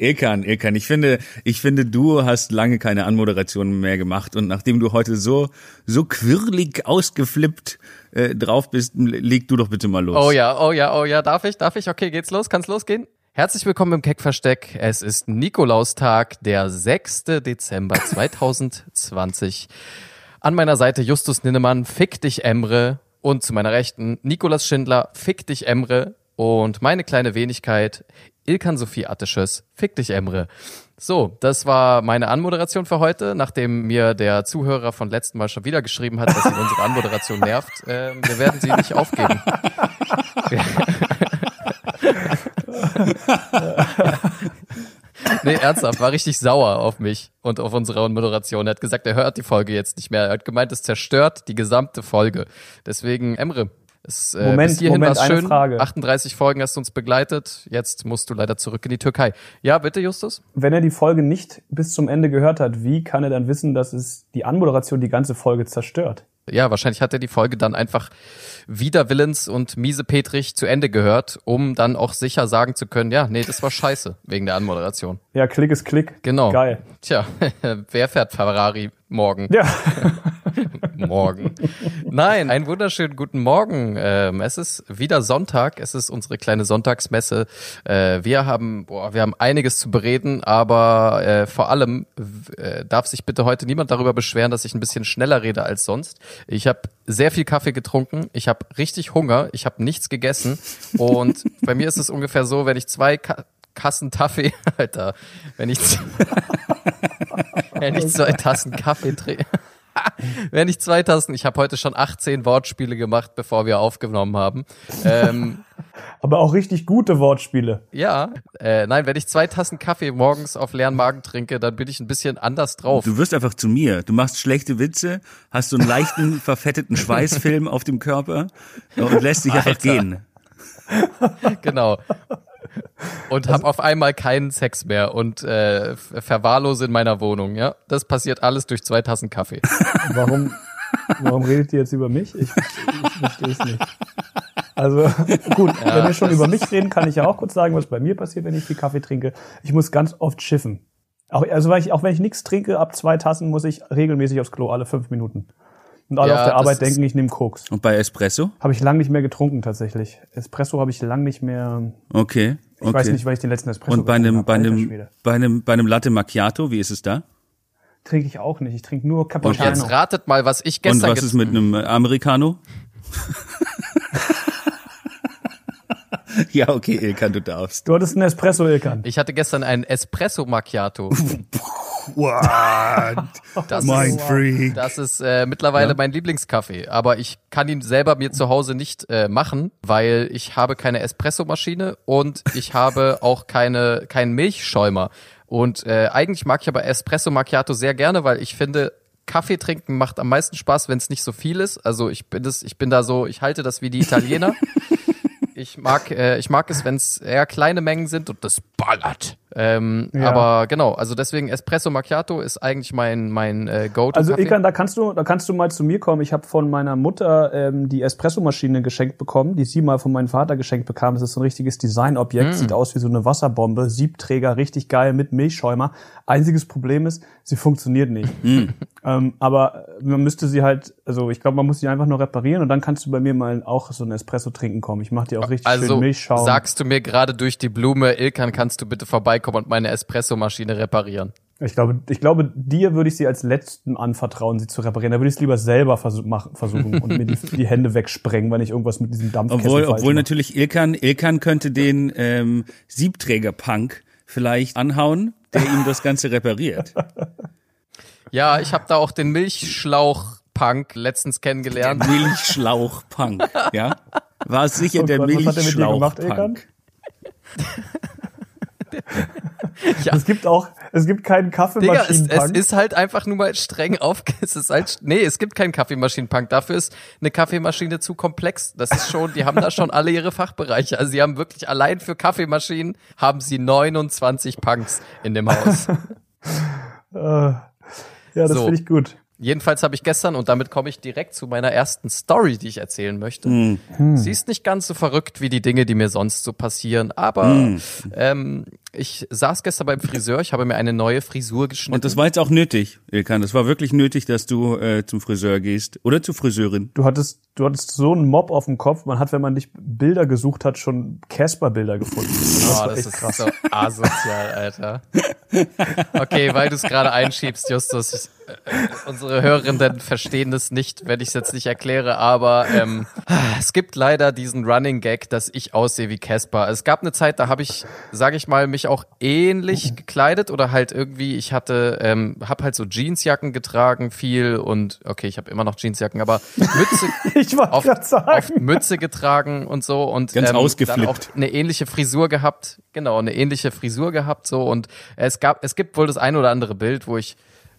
Ilkan, Ilkan, ich finde, ich finde, du hast lange keine Anmoderation mehr gemacht und nachdem du heute so, so quirlig ausgeflippt äh, drauf bist, leg du doch bitte mal los. Oh ja, oh ja, oh ja, darf ich, darf ich? Okay, geht's los? Kann's losgehen? Herzlich willkommen im Keckversteck. Es ist Nikolaustag, der 6. Dezember 2020. An meiner Seite Justus Ninnemann, fick dich Emre. Und zu meiner Rechten Nikolas Schindler, fick dich Emre. Und meine kleine Wenigkeit, Ilkan Sophie Attisches, fick dich Emre. So, das war meine Anmoderation für heute, nachdem mir der Zuhörer von letzten Mal schon wieder geschrieben hat, dass ihn unsere Anmoderation nervt. Äh, wir werden sie nicht aufgeben. nee, ernsthaft, war richtig sauer auf mich und auf unsere Moderation. Er hat gesagt, er hört die Folge jetzt nicht mehr. Er hat gemeint, es zerstört die gesamte Folge. Deswegen, Emre, es, äh, Moment, bis hierhin Moment, eine schön. Frage. 38 Folgen hast du uns begleitet. Jetzt musst du leider zurück in die Türkei. Ja, bitte, Justus? Wenn er die Folge nicht bis zum Ende gehört hat, wie kann er dann wissen, dass es die Anmoderation die ganze Folge zerstört? Ja, wahrscheinlich hat er die Folge dann einfach widerwillens und miesepetrig zu Ende gehört, um dann auch sicher sagen zu können, ja, nee, das war scheiße wegen der Anmoderation. Ja, Klick ist Klick. Genau. Geil. Tja, wer fährt Ferrari morgen? Ja. morgen. Nein, einen wunderschönen guten Morgen. Ähm, es ist wieder Sonntag. Es ist unsere kleine Sonntagsmesse. Äh, wir haben, boah, wir haben einiges zu bereden, aber äh, vor allem äh, darf sich bitte heute niemand darüber beschweren, dass ich ein bisschen schneller rede als sonst. Ich habe sehr viel Kaffee getrunken. Ich habe richtig Hunger. Ich habe nichts gegessen und bei mir ist es ungefähr so, wenn ich zwei Ka Kassen Kaffee, Alter, wenn ich, wenn ich zwei Tassen Kaffee trinke. Wenn ich zwei Tassen, ich habe heute schon 18 Wortspiele gemacht, bevor wir aufgenommen haben. Ähm, Aber auch richtig gute Wortspiele. ja, äh, nein, wenn ich zwei Tassen Kaffee morgens auf leeren Magen trinke, dann bin ich ein bisschen anders drauf. Du wirst einfach zu mir. Du machst schlechte Witze, hast so einen leichten, verfetteten Schweißfilm auf dem Körper und lässt dich einfach Alter. gehen. Genau. Und hab auf einmal keinen Sex mehr und äh, verwahrlose in meiner Wohnung, ja. Das passiert alles durch zwei Tassen Kaffee. Warum, warum redet ihr jetzt über mich? Ich, ich verstehe es nicht. Also gut, wenn wir schon über mich reden, kann ich ja auch kurz sagen, was bei mir passiert, wenn ich viel Kaffee trinke. Ich muss ganz oft schiffen. Auch, also weil ich, auch wenn ich nichts trinke, ab zwei Tassen muss ich regelmäßig aufs Klo, alle fünf Minuten. Und alle Ja, auf der Arbeit denken, ich nehme Koks. Und bei Espresso? Habe ich lang nicht mehr getrunken tatsächlich. Espresso habe ich lang nicht mehr. Okay. Ich okay. weiß nicht, weil ich den letzten Espresso und bei einem, getrunken bei einem, bei einem, bei einem Latte Macchiato, wie ist es da? trinke ich auch nicht. Ich trinke nur Und Cappuccino. jetzt ratet mal, was ich Und gestern was ist mit einem Americano? ja, okay, Ilkan, du darfst. Du hattest einen Espresso, Ilkan. Ich hatte gestern einen Espresso Macchiato. What? Das Mind ist, das ist äh, mittlerweile mein Lieblingskaffee. Aber ich kann ihn selber mir zu Hause nicht äh, machen, weil ich habe keine Espressomaschine und ich habe auch keine keinen Milchschäumer. Und äh, eigentlich mag ich aber Espresso Macchiato sehr gerne, weil ich finde, Kaffee trinken macht am meisten Spaß, wenn es nicht so viel ist. Also ich bin das, ich bin da so, ich halte das wie die Italiener. Ich mag, äh, ich mag es, wenn es eher kleine Mengen sind und das ballert. Ähm, Ja. Aber genau, also deswegen Espresso Macchiato ist eigentlich mein mein äh, Go-to Also. Ilkan, da kannst du, da kannst du mal zu mir kommen. Ich habe von meiner Mutter ähm, die Espressomaschine geschenkt bekommen, die sie mal von meinem Vater geschenkt bekam. Das ist so ein richtiges Designobjekt, sieht aus wie so eine Wasserbombe, Siebträger, richtig geil mit Milchschäumer. Einziges Problem ist, sie funktioniert nicht. Ähm, aber man müsste sie halt, also ich glaube, man muss sie einfach nur reparieren und dann kannst du bei mir mal auch so ein Espresso trinken kommen. Ich mache dir auch richtig schön also Milchschaum. sagst du mir gerade durch die Blume, Ilkan, kannst du bitte vorbeikommen und meine Espressomaschine reparieren? Ich glaube, ich glaube, dir würde ich sie als letzten anvertrauen, sie zu reparieren. Da würde ich es lieber selber versuch, machen, versuchen und mir die, die Hände wegsprengen, wenn ich irgendwas mit diesem Dampfkessel Obwohl, obwohl mache. natürlich Ilkan, Ilkan könnte den ähm, Siebträger-Punk vielleicht anhauen, der ihm das Ganze repariert. Ja, ich habe da auch den Milchschlauch-Punk letztens kennengelernt. Milchschlauch-Punk, ja? War es sicher Oh der Gott, was hat er mit dir gemacht, Milchschlauch-Punk? Ja. Es gibt auch, es gibt keinen Digga, es, es Kaffeemaschinenpunk. ist halt einfach nur mal streng auf. Es ist halt, nee, es gibt keinen Kaffeemaschinenpunk. Dafür ist eine Kaffeemaschine zu komplex. Das ist schon, die haben da schon alle ihre Fachbereiche. Also sie haben wirklich allein für Kaffeemaschinen haben sie 29 Punks in dem Haus. ja, das So. finde ich gut. Jedenfalls habe ich gestern, und damit komme ich direkt zu meiner ersten Story, die ich erzählen möchte. Hm. Sie ist nicht ganz so verrückt wie die Dinge, die mir sonst so passieren, aber ähm, ich saß gestern beim Friseur, ich habe mir eine neue Frisur geschnitten. Und das war jetzt auch nötig, Ilkan. Das war wirklich nötig, dass du äh, zum Friseur gehst. Oder zur Friseurin. Du hattest, du hattest so einen Mob auf dem Kopf. Man hat, wenn man nicht Bilder gesucht hat, schon Casper-Bilder gefunden. Das, oh, das ist krass. so asozial, Alter. Okay, weil du es gerade einschiebst, Justus. Ich, äh, unsere Hörerinnen verstehen das nicht, wenn ich es jetzt nicht erkläre, aber ähm, es gibt leider diesen Running Gag, dass ich aussehe wie Casper. Es gab eine Zeit, da habe ich, sage ich mal, mich auch ähnlich gekleidet oder halt irgendwie, ich hatte, ähm, habe halt so Jeansjacken getragen viel und okay, ich habe immer noch Jeansjacken, aber Mütze, ich oft, sagen. oft Mütze getragen und so und Ganz ähm, ausgeflippt. dann auch eine ähnliche Frisur gehabt, genau, eine ähnliche Frisur gehabt so und es gab, es gibt wohl das ein oder andere Bild, wo ich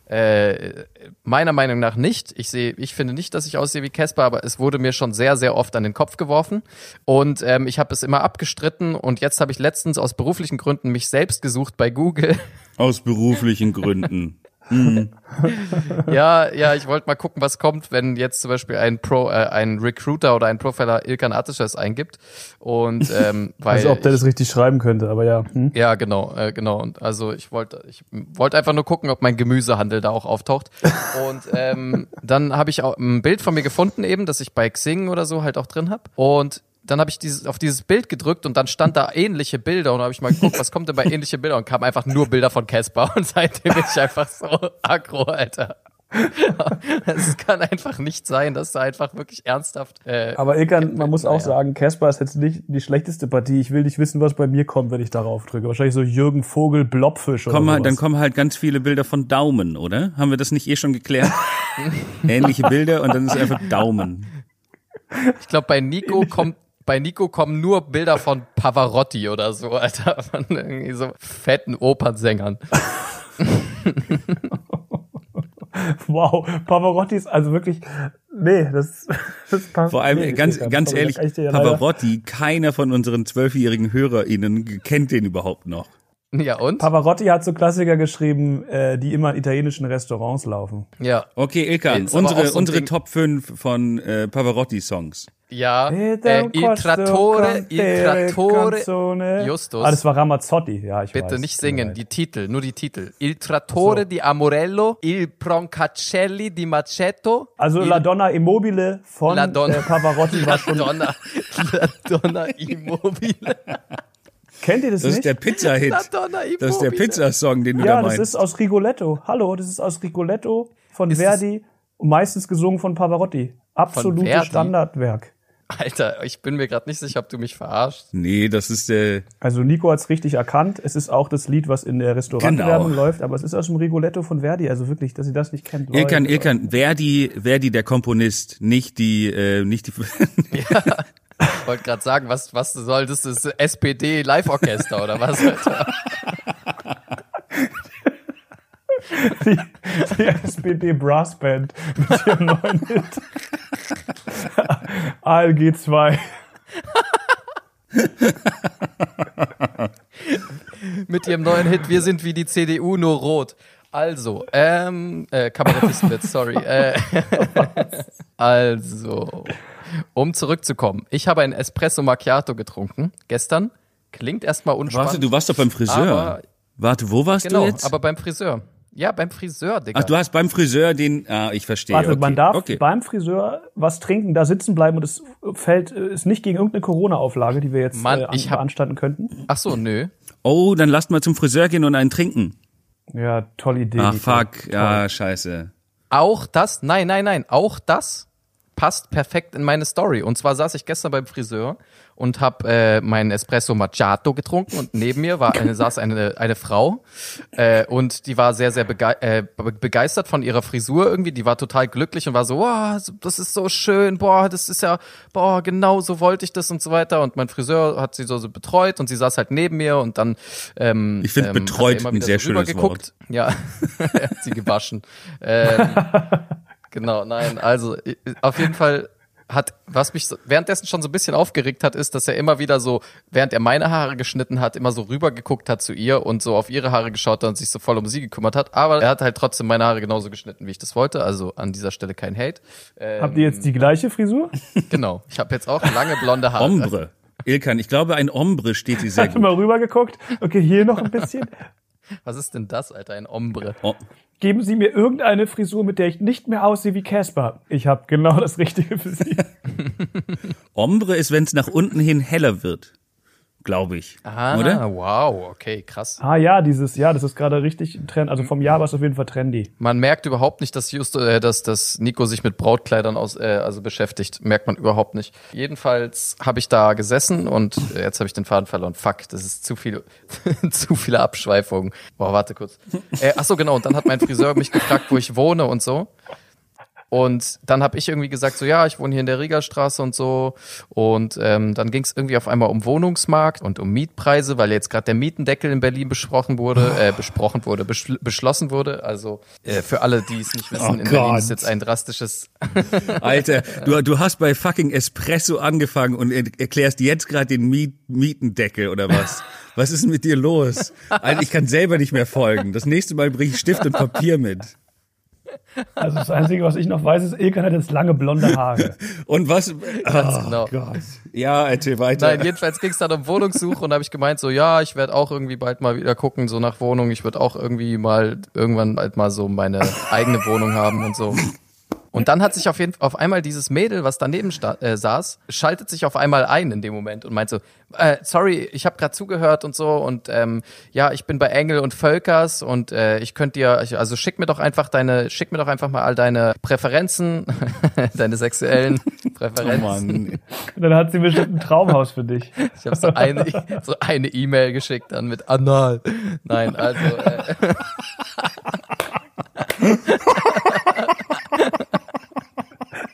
äh, meiner Meinung nach nicht. Ich sehe, ich finde nicht, dass ich aussehe wie Casper, aber es wurde mir schon sehr, sehr oft an den Kopf geworfen und ähm, ich habe es immer abgestritten und jetzt habe ich letztens aus beruflichen Gründen mich selbst gesucht bei Google. Aus beruflichen Gründen. Mhm. ja, ja, ich wollte mal gucken, was kommt, wenn jetzt zum Beispiel ein Pro, äh, ein Recruiter oder ein Profiler Ilkan Atisches eingibt. Und ähm, weil also ob der ich, das richtig schreiben könnte, aber ja. Hm? Ja, genau, äh, genau. Und also ich wollte, ich wollte einfach nur gucken, ob mein Gemüsehandel da auch auftaucht. Und ähm, dann habe ich auch ein Bild von mir gefunden, eben, das ich bei Xing oder so halt auch drin habe. Und dann habe ich dieses, auf dieses Bild gedrückt und dann stand da ähnliche Bilder und habe ich mal geguckt, was kommt denn bei ähnliche Bilder und kam einfach nur Bilder von Casper und seitdem bin ich einfach so aggro, Alter. Es kann einfach nicht sein, dass da einfach wirklich ernsthaft. Äh, Aber Ilkan, man muss auch ja. sagen, Casper ist jetzt nicht die schlechteste Partie. Ich will nicht wissen, was bei mir kommt, wenn ich darauf drücke. Wahrscheinlich so Jürgen Vogel, Blobfisch oder halt, Dann kommen halt ganz viele Bilder von Daumen, oder? Haben wir das nicht eh schon geklärt? Ähnliche Bilder und dann ist einfach Daumen. Ich glaube, bei Nico kommt bei Nico kommen nur Bilder von Pavarotti oder so, Alter, von irgendwie so fetten Opernsängern. wow, Pavarotti ist also wirklich, nee, das, das passt. Vor allem, nee, ganz, ganz ehrlich, Pavarotti, keiner von unseren zwölfjährigen HörerInnen kennt den überhaupt noch. Ja, und? Pavarotti hat so Klassiker geschrieben, äh, die immer in italienischen Restaurants laufen. Ja. Okay, Ilkan, unsere, so unsere Top 5 von äh, Pavarotti-Songs. Ja, äh, Il Trattore, Il Trattore, Justus. Ah, das war Ramazzotti, ja, ich Bitte weiß. nicht singen, die Titel, nur die Titel. Il Trattore so. di Amorello, Il Proncacelli di Macetto. Also La Donna Immobile von La Donna, äh, Pavarotti war schon... La Donna, La Donna Immobile. Kennt ihr das, das nicht? Das ist der Pizza-Hit. Das ist der Pizzasong, den du ja, da meinst. Ja, das ist aus Rigoletto. Hallo, das ist aus Rigoletto von ist Verdi und meistens gesungen von Pavarotti. Absolutes Standardwerk. Alter, ich bin mir gerade nicht sicher, ob du mich verarschst. Nee, das ist der. Also Nico hat's richtig erkannt. Es ist auch das Lied, was in der Restaurantwerbung genau. läuft, aber es ist aus dem Rigoletto von Verdi. Also wirklich, dass ihr das nicht kennt. Ilkan, Ilkan, Verdi, Verdi der Komponist, nicht die, äh, nicht die. ja. Ich wollte gerade sagen, was, was soll das? Das SPD Live-Orchester oder was? Die, die SPD Brassband mit ihrem neuen Hit. ALG 2. mit ihrem neuen Hit Wir sind wie die CDU, nur rot. Also, ähm, äh, Kabarettistenwitz, sorry. Äh, also, um zurückzukommen. Ich habe ein Espresso Macchiato getrunken gestern. Klingt erstmal unspannend. Warte, du warst doch beim Friseur. Warte, wo warst genau, du jetzt? aber beim Friseur. Ja, beim Friseur, Digga. Ach, du hast beim Friseur den, ah, ich verstehe. Warte, okay. man darf okay. beim Friseur was trinken, da sitzen bleiben und es fällt, ist nicht gegen irgendeine Corona-Auflage, die wir jetzt Mann, äh, an, hab, beanstanden könnten. Ach so, nö. Oh, dann lasst mal zum Friseur gehen und einen trinken. Ja, tolle Idee. Ach, fuck, Toll. ja, scheiße. Auch das, nein, nein, nein, auch das passt perfekt in meine Story. Und zwar saß ich gestern beim Friseur und habe äh, meinen Espresso Macchiato getrunken und neben mir war eine, saß eine, eine Frau äh, und die war sehr, sehr bege äh, begeistert von ihrer Frisur irgendwie. Die war total glücklich und war so, wow, das ist so schön, boah, das ist ja, boah, genau so wollte ich das und so weiter. Und mein Friseur hat sie so, so betreut und sie saß halt neben mir und dann ähm, Ich finde ähm, betreut ein sehr so schönes Wort. Ja, er hat sie gewaschen. Ähm, genau, nein, also auf jeden Fall hat, was mich so, währenddessen schon so ein bisschen aufgeregt hat, ist, dass er immer wieder so, während er meine Haare geschnitten hat, immer so rübergeguckt hat zu ihr und so auf ihre Haare geschaut hat und sich so voll um sie gekümmert hat. Aber er hat halt trotzdem meine Haare genauso geschnitten, wie ich das wollte. Also an dieser Stelle kein Hate. Ähm, Habt ihr jetzt die gleiche Frisur? Genau. Ich habe jetzt auch lange blonde Haare. Ombre. Ilkan, ich glaube, ein Ombre steht sie sehr Hast du mal rübergeguckt? Okay, hier noch ein bisschen. Was ist denn das, Alter? Ein Ombre. Oh, Geben Sie mir irgendeine Frisur, mit der ich nicht mehr aussehe wie Casper. Ich habe genau das Richtige für Sie. Ombre ist, wenn es nach unten hin heller wird. Glaube ich. Ah, Oder? wow, okay, krass. Ah ja, dieses, ja, das ist gerade richtig ein Trend. Also vom Jahr war es auf jeden Fall trendy. Man merkt überhaupt nicht, dass Just, äh, dass, dass Nico sich mit Brautkleidern aus, äh, also beschäftigt. Merkt man überhaupt nicht. Jedenfalls habe ich da gesessen und äh, jetzt habe ich den Faden verloren. Fuck, das ist zu viel, zu viele Abschweifungen. Boah, warte kurz. Äh, ach so, genau. Und dann hat mein Friseur mich gefragt, wo ich wohne und so. Und dann habe ich irgendwie gesagt, so ja, ich wohne hier in der Riegerstraße und so. Und ähm, dann ging es irgendwie auf einmal um Wohnungsmarkt und um Mietpreise, weil jetzt gerade der Mietendeckel in Berlin besprochen wurde, äh, besprochen wurde, beschl beschlossen wurde. Also äh, für alle, die es nicht wissen, Oh in Berlin Gott. ist jetzt ein drastisches. Alter, du, du hast bei fucking Espresso angefangen und er- erklärst jetzt gerade den Miet Mietendeckel oder was? Was ist denn mit dir los? Ich kann selber nicht mehr folgen. Das nächste Mal bringe ich Stift und Papier mit. Also das Einzige, was ich noch weiß, ist, Ilkan hat jetzt lange blonde Haare. Und was? Ganz oh genau. Gott. Ja, erzähl weiter. Nein, jedenfalls ging es dann um Wohnungssuche und da habe ich gemeint, so ja, ich werde auch irgendwie bald mal wieder gucken, so nach Wohnung. Ich würde auch irgendwie mal irgendwann bald mal so meine eigene Wohnung haben und so. Und dann hat sich auf jeden auf einmal dieses Mädel, was daneben äh, saß, schaltet sich auf einmal ein in dem Moment und meint so, äh, sorry, ich habe gerade zugehört und so und ähm, ja, ich bin bei Engel und Völkers und äh, ich könnte dir, also schick mir doch einfach deine, schick mir doch einfach mal all deine Präferenzen, deine sexuellen oh Präferenzen. Mann. Und dann hat sie bestimmt ein Traumhaus für dich. Ich habe so eine so eine E-Mail geschickt dann mit Anal. Nein, also äh,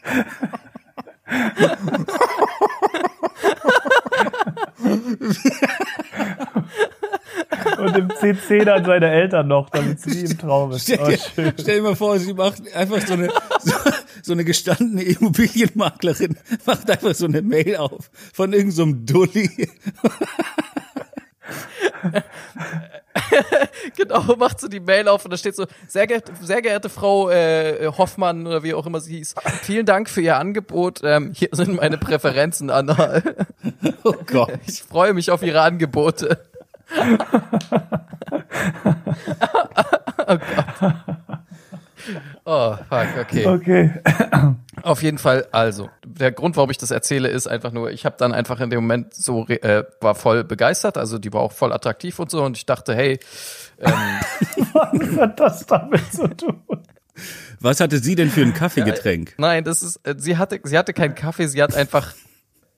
Und im CC dann seine Eltern noch, damit sie im Traum ist. Stell Oh, dir, schön. stell dir mal vor, sie macht einfach so eine, so, so eine gestandene Immobilienmaklerin, macht einfach so eine Mail auf von irgendeinem so Dulli. genau, macht so die Mail auf und da steht so, sehr geehrte, sehr geehrte Frau äh, Hoffmann oder wie auch immer sie hieß, vielen Dank für Ihr Angebot. Ähm, hier sind meine Präferenzen, Anal. Oh Gott. Ich freue mich auf Ihre Angebote. oh Gott. Oh, fuck, okay. Okay. Auf jeden Fall, also, der Grund, warum ich das erzähle, ist einfach nur, ich habe dann einfach in dem Moment so, äh, war voll begeistert, also die war auch voll attraktiv und so und ich dachte, hey, ähm, Was hat das damit zu tun? Was hatte sie denn für ein Kaffeegetränk? nein, das ist, äh, sie hatte, sie hatte keinen Kaffee, sie hat einfach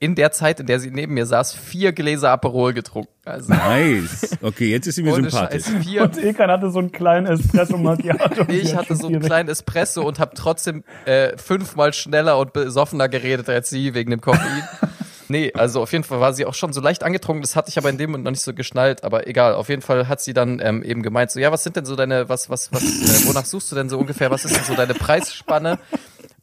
in der Zeit, in der sie neben mir saß, vier Gläser Aperol getrunken. Also, Nice. Okay, jetzt ist sie mir sympathisch. Scheiß, vier, Und Ilkan hatte so einen kleinen Espresso Macchiato. Nee, ich hatte so einen kleinen Espresso und habe trotzdem äh, fünfmal schneller und besoffener geredet als sie wegen dem Koffein. Nee, also auf jeden Fall war sie auch schon so leicht angetrunken, das hatte ich aber in dem Moment noch nicht so geschnallt, aber egal, auf jeden Fall hat sie dann ähm, eben gemeint, so ja, was sind denn so deine, was, was, was, äh, wonach suchst du denn so ungefähr, was ist denn so deine Preisspanne?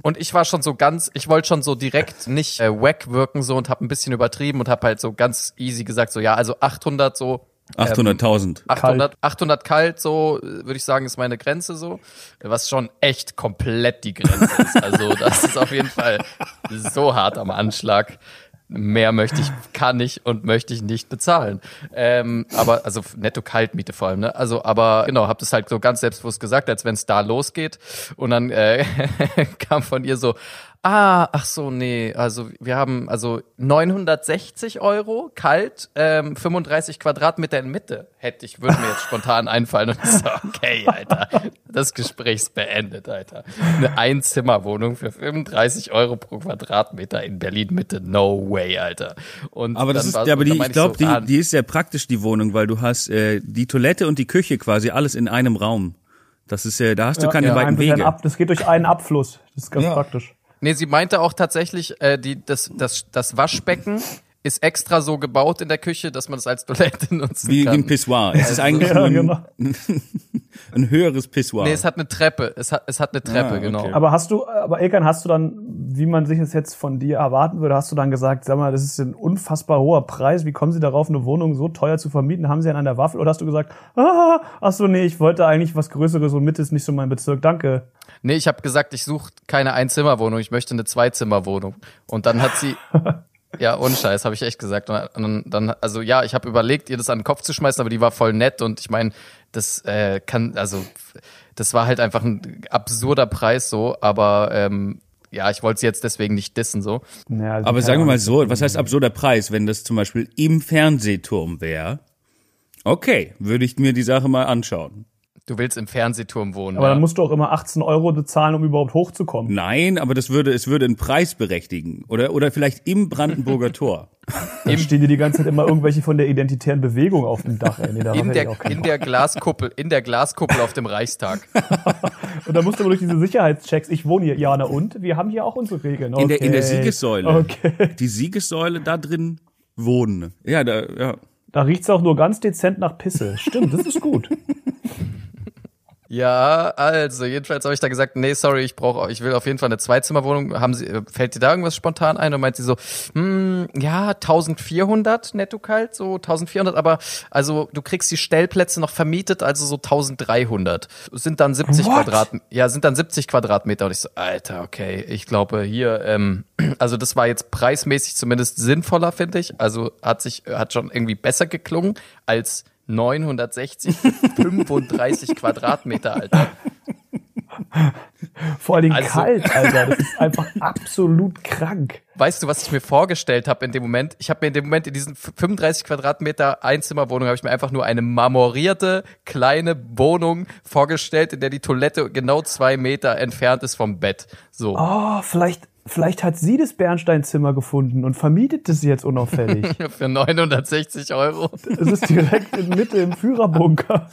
Und ich war schon so ganz, ich wollte schon so direkt nicht äh, wack wirken so und habe ein bisschen übertrieben und habe halt so ganz easy gesagt, so ja, also 800 so 800.000. 800, 800 kalt, so würde ich sagen, ist meine Grenze so, was schon echt komplett die Grenze ist. Also das ist auf jeden Fall so hart am Anschlag. Mehr möchte ich, kann ich und möchte ich nicht bezahlen. Ähm, aber also netto Kaltmiete vor allem. Ne? Also aber genau, habe das halt so ganz selbstbewusst gesagt, als wenn es da losgeht. Und dann äh, kam von ihr so, Ah, ach so, nee. Also wir haben also 960 Euro kalt, ähm, 35 Quadratmeter in Mitte. Hätte ich, würde mir jetzt spontan einfallen und ich so, okay, Alter, das Gespräch ist beendet, Alter. Eine Einzimmerwohnung für 35 Euro pro Quadratmeter in Berlin Mitte, no way, Alter. Und Aber das ist, ja, aber die, ich glaube, so, die, die ist sehr praktisch, die Wohnung, weil du hast äh, die Toilette und die Küche quasi alles in einem Raum. Das ist ja, da hast du keine Ja, weiten Wege. Ab, das geht durch einen Abfluss. Das ist ganz Ja. praktisch. Nee, sie meinte auch tatsächlich, äh, die, das, das, das Waschbecken ist extra so gebaut in der Küche, dass man es als Toilette nutzen Wie, wie kann. ein Pissoir. Es ist eigentlich Ja, nur ein, genau. ein höheres Pissoir. Nee, es hat eine Treppe. Es hat, es hat eine Treppe, Ah, genau. okay. Aber hast du, aber Ilkan, hast du dann, wie man sich es jetzt von dir erwarten würde, hast du dann gesagt, sag mal, das ist ein unfassbar hoher Preis, wie kommen Sie darauf, eine Wohnung so teuer zu vermieten? Haben Sie einen an der Waffel? Oder hast du gesagt, ah, ach so, nee, ich wollte eigentlich was Größeres und Mitte ist nicht so mein Bezirk, danke. Nee, ich habe gesagt, ich suche keine Einzimmerwohnung, ich möchte eine Zweizimmerwohnung. Und dann hat sie Ja, ohne Scheiß, habe ich echt gesagt. Und dann, dann also ja, ich habe überlegt, ihr das an den Kopf zu schmeißen, aber die war voll nett und ich meine, das äh, kann, also das war halt einfach ein absurder Preis so, aber ähm, ja, ich wollte sie jetzt deswegen nicht dissen so. Ja, also Aber sagen wir mal so, was heißt absurder Preis, wenn das zum Beispiel im Fernsehturm wäre? Okay, würde ich mir die Sache mal anschauen. Du willst im Fernsehturm wohnen. Aber ja. dann musst du auch immer 18 Euro bezahlen, um überhaupt hochzukommen. Nein, aber das würde, es würde einen Preis berechtigen. Oder, oder vielleicht im Brandenburger Tor. Dann stehen dir die ganze Zeit immer irgendwelche von der identitären Bewegung auf dem Dach. Ey. Nee, in der, in der Glaskuppel, in der Glaskuppel auf dem Reichstag. Und dann musst du aber durch diese Sicherheitschecks. Ich wohne hier. Ja, na und? Wir haben hier auch unsere Regeln. Okay. In der, in der Siegessäule. Okay. Die Siegessäule da drin wohnen. Ja, da, ja. Da riecht's auch nur ganz dezent nach Pisse. Stimmt, das ist gut. Ja, also jedenfalls habe ich da gesagt, nee, sorry, ich brauche, ich will auf jeden Fall eine Zweizimmerwohnung. Haben Sie, äh, fällt dir da irgendwas spontan ein? Und meint sie so, hm, ja, 1400 netto kalt, so 1400, aber also du kriegst die Stellplätze noch vermietet, also so 1300. Sind dann 70 What? Quadrat, ja, sind dann 70 Quadratmeter. Und ich so, Alter, okay, ich glaube hier, ähm, also das war jetzt preismäßig zumindest sinnvoller, finde ich. Also hat sich, hat schon irgendwie besser geklungen als 960 für 35 Quadratmeter, Alter. Vor allen Dingen Also- kalt, Alter. Das ist einfach absolut krank. Weißt du, was ich mir vorgestellt habe in dem Moment? Ich habe mir in dem Moment in diesen 35 Quadratmeter Einzimmerwohnung habe ich mir einfach nur eine marmorierte kleine Wohnung vorgestellt, in der die Toilette genau zwei Meter entfernt ist vom Bett. So. Oh, vielleicht, vielleicht hat sie das Bernsteinzimmer gefunden und vermietet es jetzt unauffällig. Für 960 Euro. Es ist direkt in Mitte im Führerbunker.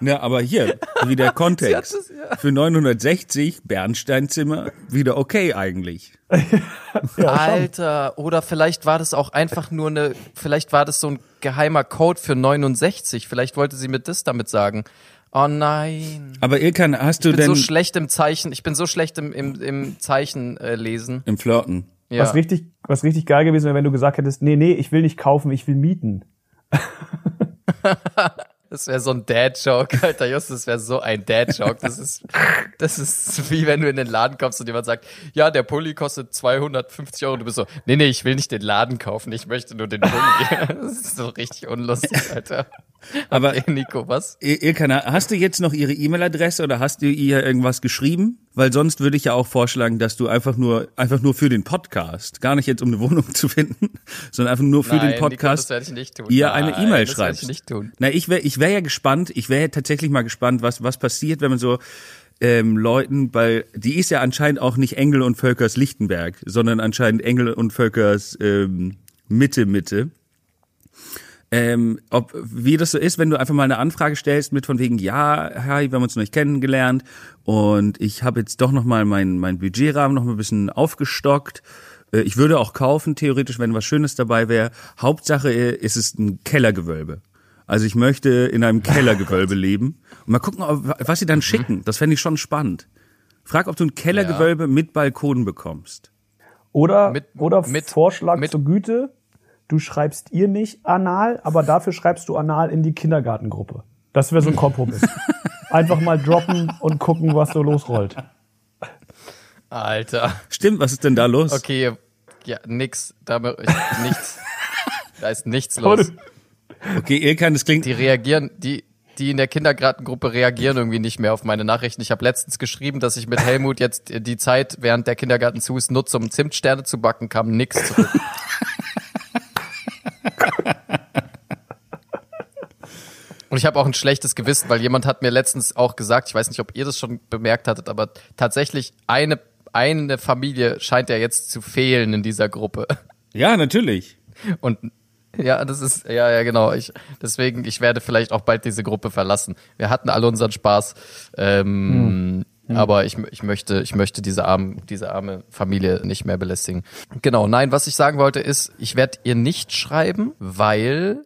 Ja, aber hier, wieder Kontext. Es, ja. Für 960 Bernsteinzimmer wieder okay eigentlich. Alter, oder vielleicht war das auch einfach nur eine, vielleicht war das so ein geheimer Code für 69. Vielleicht wollte sie mir das damit sagen. Oh nein. Aber Ilkan, hast du Ich bin denn so schlecht im Zeichen, ich bin so schlecht im, im, im Zeichen äh, lesen. im Flirten? Ja. Was richtig, was richtig geil gewesen wäre, wenn du gesagt hättest, nee, nee, ich will nicht kaufen, ich will mieten. Das wäre so ein Dad-Joke, Alter Just, das wäre so ein Dad-Joke. Das ist, das ist wie wenn du in den Laden kommst und jemand sagt, ja, der Pulli kostet 250 Euro. Und du bist so, nee, nee, ich will nicht den Laden kaufen, ich möchte nur den Pulli. Das ist so richtig unlustig, Alter. Aber Nico, was? Il- Ilkan, hast du jetzt noch ihre E-Mail-Adresse oder hast du ihr irgendwas geschrieben? Weil sonst würde ich ja auch vorschlagen, dass du einfach nur, einfach nur für den Podcast, gar nicht jetzt um eine Wohnung zu finden, sondern einfach nur für Nein, den Podcast, Nico, das werde ich nicht tun. ihr eine Nein, E-Mail das werde schreibst. ich nicht tun. Na, ich wäre ich wär ja gespannt, ich wäre tatsächlich mal gespannt, was, was passiert, wenn man so ähm, Leuten, weil die ist ja anscheinend auch nicht Engel und Völkers Lichtenberg, sondern anscheinend Engel und Völkers ähm, Mitte, Mitte. Ähm, ob wie das so ist, wenn du einfach mal eine Anfrage stellst mit von wegen ja, hi, wir haben uns noch nicht kennengelernt und ich habe jetzt doch noch mal mein mein Budgetrahmen noch mal ein bisschen aufgestockt. Äh, Ich würde auch kaufen theoretisch, wenn was Schönes dabei wäre. Hauptsache ist es ein Kellergewölbe. Also ich möchte in einem Kellergewölbe leben und mal gucken, ob- was sie dann schicken. Das fände ich schon spannend. Frag, ob du ein Kellergewölbe mit Balkon bekommst. Oder, Mit- oder mit- Vorschlag mit- zur Güte, du schreibst ihr nicht anal, aber dafür schreibst du anal in die Kindergartengruppe. Das wäre so ein Kompromiss. Einfach mal droppen und gucken, was so losrollt. Alter. Stimmt, was ist denn da los? Okay, ja, nix. Da, ich, nichts. Da ist nichts los. Okay, Ilkan, das klingt Die reagieren, die, die in der Kindergartengruppe reagieren irgendwie nicht mehr auf meine Nachrichten. Ich habe letztens geschrieben, dass ich mit Helmut jetzt die Zeit, während der Kindergarten zu ist, nutze, um Zimtsterne zu backen, kam nix zurück. Und ich habe auch ein schlechtes Gewissen, weil jemand hat mir letztens auch gesagt, ich weiß nicht, ob ihr das schon bemerkt hattet, aber tatsächlich eine, eine Familie scheint ja jetzt zu fehlen in dieser Gruppe. Ja, natürlich. Und ja, das ist, ja, ja, genau. Ich, deswegen, ich werde vielleicht auch bald diese Gruppe verlassen. Wir hatten alle unseren Spaß. Ähm, Aber ich, ich möchte, ich möchte diese arme, diese arme Familie nicht mehr belästigen. Genau, nein, was ich sagen wollte ist, ich werde ihr nicht schreiben, weil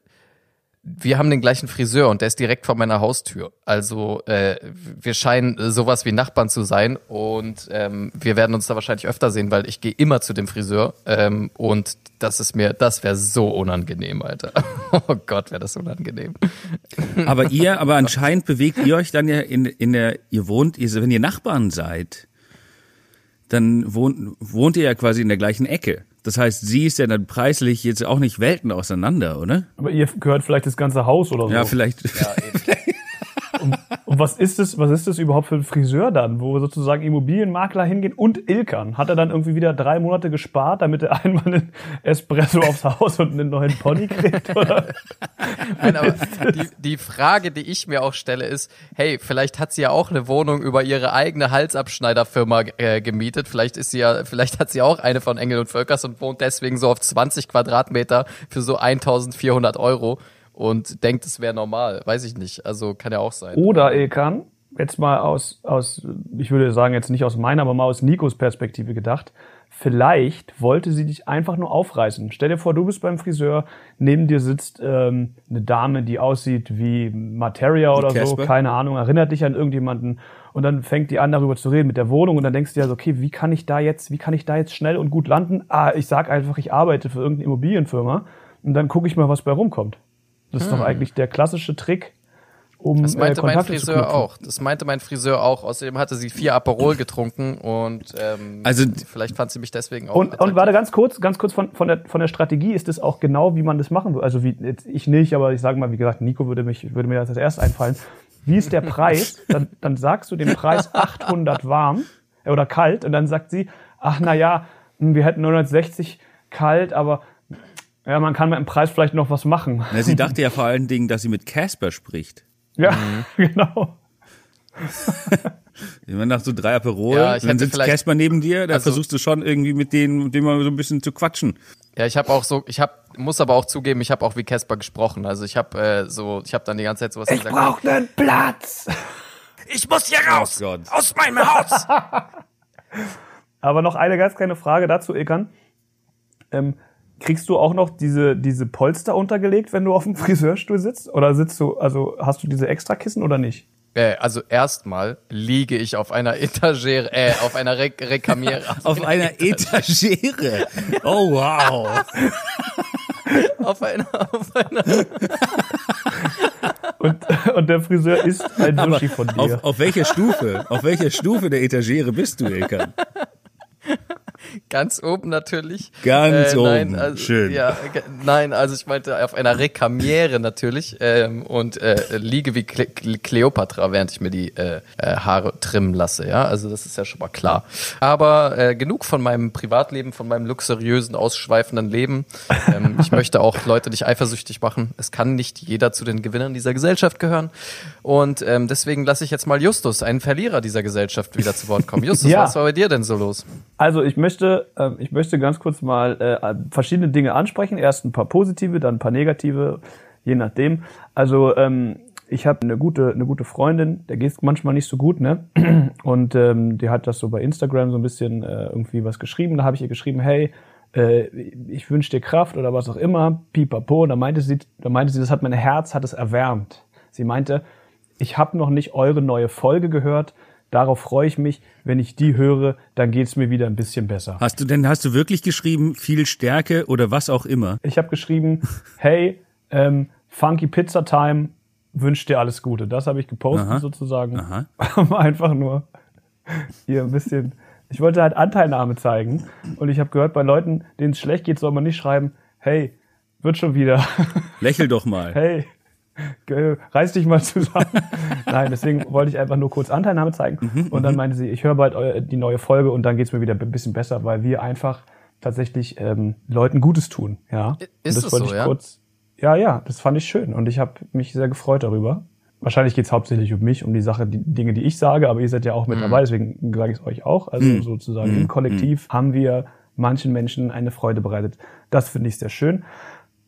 wir haben den gleichen Friseur und der ist direkt vor meiner Haustür. Also äh, wir scheinen sowas wie Nachbarn zu sein und ähm, wir werden uns da wahrscheinlich öfter sehen, weil ich gehe immer zu dem Friseur ähm, und das ist mir, das wäre so unangenehm, Alter. Oh Gott, wäre das unangenehm. Aber ihr, aber anscheinend bewegt ihr euch dann ja in, in der, ihr wohnt, ihr, wenn ihr Nachbarn seid, dann wohnt, wohnt ihr ja quasi in der gleichen Ecke. Das heißt, sie ist ja dann preislich jetzt auch nicht Welten auseinander, oder? Aber ihr gehört vielleicht das ganze Haus oder so. Ja, vielleicht. Ja, eben. Und, und was ist das, was ist das überhaupt für ein Friseur dann, wo sozusagen Immobilienmakler hingehen und Ilkan? Hat er dann irgendwie wieder drei Monate gespart, damit er einmal einen Espresso aufs Haus und einen neuen Pony kriegt? Oder? Nein, aber die, die Frage, die ich mir auch stelle, ist, hey, vielleicht hat sie ja auch eine Wohnung über ihre eigene Halsabschneiderfirma äh, gemietet. Vielleicht ist sie ja, vielleicht hat sie auch eine von Engel und Völkers und wohnt deswegen so auf 20 Quadratmeter für so 1400 Euro und denkt, es wäre normal. Weiß ich nicht. Also kann ja auch sein. Oder Ilkan, jetzt mal aus, aus, ich würde sagen jetzt nicht aus meiner, aber mal aus Nikos Perspektive gedacht, vielleicht wollte sie dich einfach nur aufreißen. Stell dir vor, du bist beim Friseur, neben dir sitzt ähm, eine Dame, die aussieht wie Materia oder so, keine Ahnung, erinnert dich an irgendjemanden und dann fängt die an darüber zu reden mit der Wohnung und dann denkst du dir so, okay, wie kann ich da jetzt, wie kann ich da jetzt schnell und gut landen? Ah, ich sag einfach, ich arbeite für irgendeine Immobilienfirma und dann gucke ich mal, was bei rumkommt. Das ist doch eigentlich der klassische Trick, um Das meinte äh, mein Friseur auch. Das meinte mein Friseur auch. Außerdem hatte sie vier Aperol getrunken und ähm, Also- vielleicht fand sie mich deswegen auch. Und, und warte ganz kurz, ganz kurz von, von, der, von der Strategie ist es auch genau, wie man das machen würde. Also wie jetzt ich nicht, aber ich sage mal, wie gesagt, Nico würde mich würde mir das als erstes einfallen. Wie ist der Preis? Dann, dann sagst du den Preis 800 warm äh, oder kalt und dann sagt sie, ach na ja, hm, wir hätten 960 kalt, aber ja, man kann mit dem Preis vielleicht noch was machen. Na, sie dachte ja vor allen Dingen, dass sie mit Casper spricht. Ja, genau. Immer nach so drei Aperol, Ja, ich dann sitzt Casper neben dir, da Also- versuchst du schon irgendwie mit denen, mit dem mal so ein bisschen zu quatschen. Ja, ich habe auch so, ich habe, muss aber auch zugeben, ich habe auch wie Casper gesprochen. Also ich habe äh, so, ich habe dann die ganze Zeit sowas gesagt. Braucht einen Platz. Ich muss hier raus, Oh Gott. aus meinem Haus. Aber noch eine ganz kleine Frage dazu, Ilkan. Ähm, kriegst du auch noch diese, diese Polster untergelegt, wenn du auf dem Friseurstuhl sitzt? Oder sitzt du, also hast du diese Extrakissen oder nicht? äh, also erstmal liege ich auf einer Etagere, äh, auf einer Re Rekamiere. Auf einer Etagere. Oh wow. auf einer, auf einer. Und, und der Friseur isst ein Aber Sushi von dir. auf, auf welcher Stufe? Auf welcher Stufe der Etagere bist du, Ilkan? Ganz oben natürlich. Ganz nein, oben. Also, Schön. Ja, nein, also ich meinte auf einer Rekamiere natürlich ähm, und äh, liege wie Cle- Kleopatra, während ich mir die äh, äh, Haare trimmen lasse. Ja, also das ist ja schon mal klar. Aber äh, genug von meinem Privatleben, von meinem luxuriösen, ausschweifenden Leben. Ähm, ich möchte auch Leute nicht eifersüchtig machen. Es kann nicht jeder zu den Gewinnern dieser Gesellschaft gehören. Und ähm, deswegen lasse ich jetzt mal Justus, einen Verlierer dieser Gesellschaft, wieder zu Wort kommen. Justus, Ja. was war bei dir denn so los? Also ich möchte, ähm, ich möchte ganz kurz mal äh, verschiedene Dinge ansprechen. Erst ein paar positive, dann ein paar negative, je nachdem. Also ähm, ich habe eine gute, eine gute Freundin, der geht manchmal nicht so gut, ne? Und ähm, die hat das so bei Instagram so ein bisschen äh, irgendwie was geschrieben. Da habe ich ihr geschrieben, hey, äh, ich wünsche dir Kraft oder was auch immer, pipapo. Und da meinte sie, da meinte sie, das hat mein Herz, hat es erwärmt. Sie meinte, ich habe noch nicht eure neue Folge gehört. Darauf freue ich mich. Wenn ich die höre, dann geht's mir wieder ein bisschen besser. Hast du denn, hast du wirklich geschrieben, viel Stärke oder was auch immer? Ich habe geschrieben, hey, ähm, Funky Pizza Time, wünsche dir alles Gute. Das habe ich gepostet Aha. sozusagen. Aha. Einfach nur hier ein bisschen. Ich wollte halt Anteilnahme zeigen. Und ich habe gehört, bei Leuten, denen es schlecht geht, soll man nicht schreiben, hey, wird schon wieder. Lächel doch mal. hey, reiß dich mal zusammen. Nein, deswegen wollte ich einfach nur kurz Anteilnahme zeigen. und dann meinte sie, ich höre bald die neue Folge und dann geht's mir wieder ein bisschen besser, weil wir einfach tatsächlich ähm, Leuten Gutes tun. Ja. Ist und es wollte so, ich ja? kurz. Ja, ja, das fand ich schön und ich habe mich sehr gefreut darüber. Wahrscheinlich geht's hauptsächlich um mich, um die Sache, die Dinge, die ich sage, aber ihr seid ja auch mit dabei, deswegen sage ich es euch auch. Also sozusagen im Kollektiv haben wir manchen Menschen eine Freude bereitet. Das finde ich sehr schön.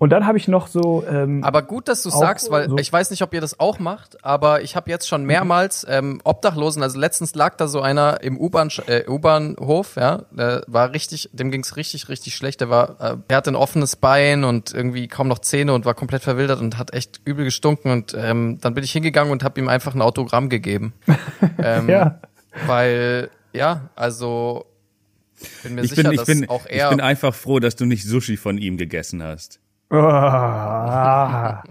Und dann habe ich noch so ähm, Aber gut, dass du sagst, weil so- ich weiß nicht, ob ihr das auch macht, aber ich habe jetzt schon mehrmals ähm, Obdachlosen, also letztens lag da so einer im U-Bahn äh, U-Bahnhof, ja, der war richtig, dem ging's richtig richtig schlecht, der war äh, er hatte ein offenes Bein und irgendwie kaum noch Zähne und war komplett verwildert und hat echt übel gestunken und ähm, dann bin ich hingegangen und habe ihm einfach ein Autogramm gegeben. ähm, ja. Weil ja, also bin mir Ich sicher, bin, ich dass bin, auch ich er bin einfach froh, dass du nicht Sushi von ihm gegessen hast. Ah.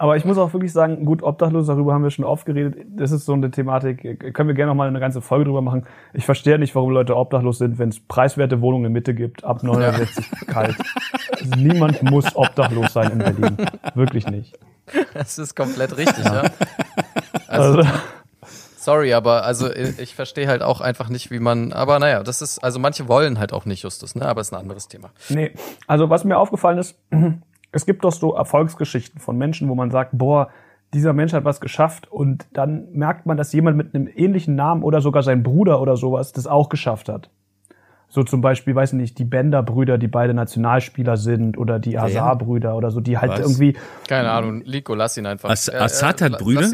Aber ich muss auch wirklich sagen, gut, obdachlos, darüber haben wir schon oft geredet. Das ist so eine Thematik, können wir gerne noch mal eine ganze Folge drüber machen. Ich verstehe nicht, warum Leute obdachlos sind, wenn es preiswerte Wohnungen in Mitte gibt, ab 69 kalt. Also niemand muss obdachlos sein in Berlin. Wirklich nicht. Das ist komplett richtig, ja. Also, Also, sorry, aber also ich, verstehe halt auch einfach nicht, wie man, aber naja, das ist, also manche wollen halt auch nicht, Justus, ne, aber ist ein anderes Thema. nee. Also was mir aufgefallen ist, es gibt doch so Erfolgsgeschichten von Menschen, wo man sagt, boah, dieser Mensch hat was geschafft und dann merkt man, dass jemand mit einem ähnlichen Namen oder sogar sein Bruder oder sowas das auch geschafft hat. So zum Beispiel, weiß nicht, die Bender-Brüder, die beide Nationalspieler sind oder die Hazard-Brüder oder so, die halt Was? irgendwie, Keine Ahnung, Lico, lass ihn einfach. As- Assad hat la- Brüder?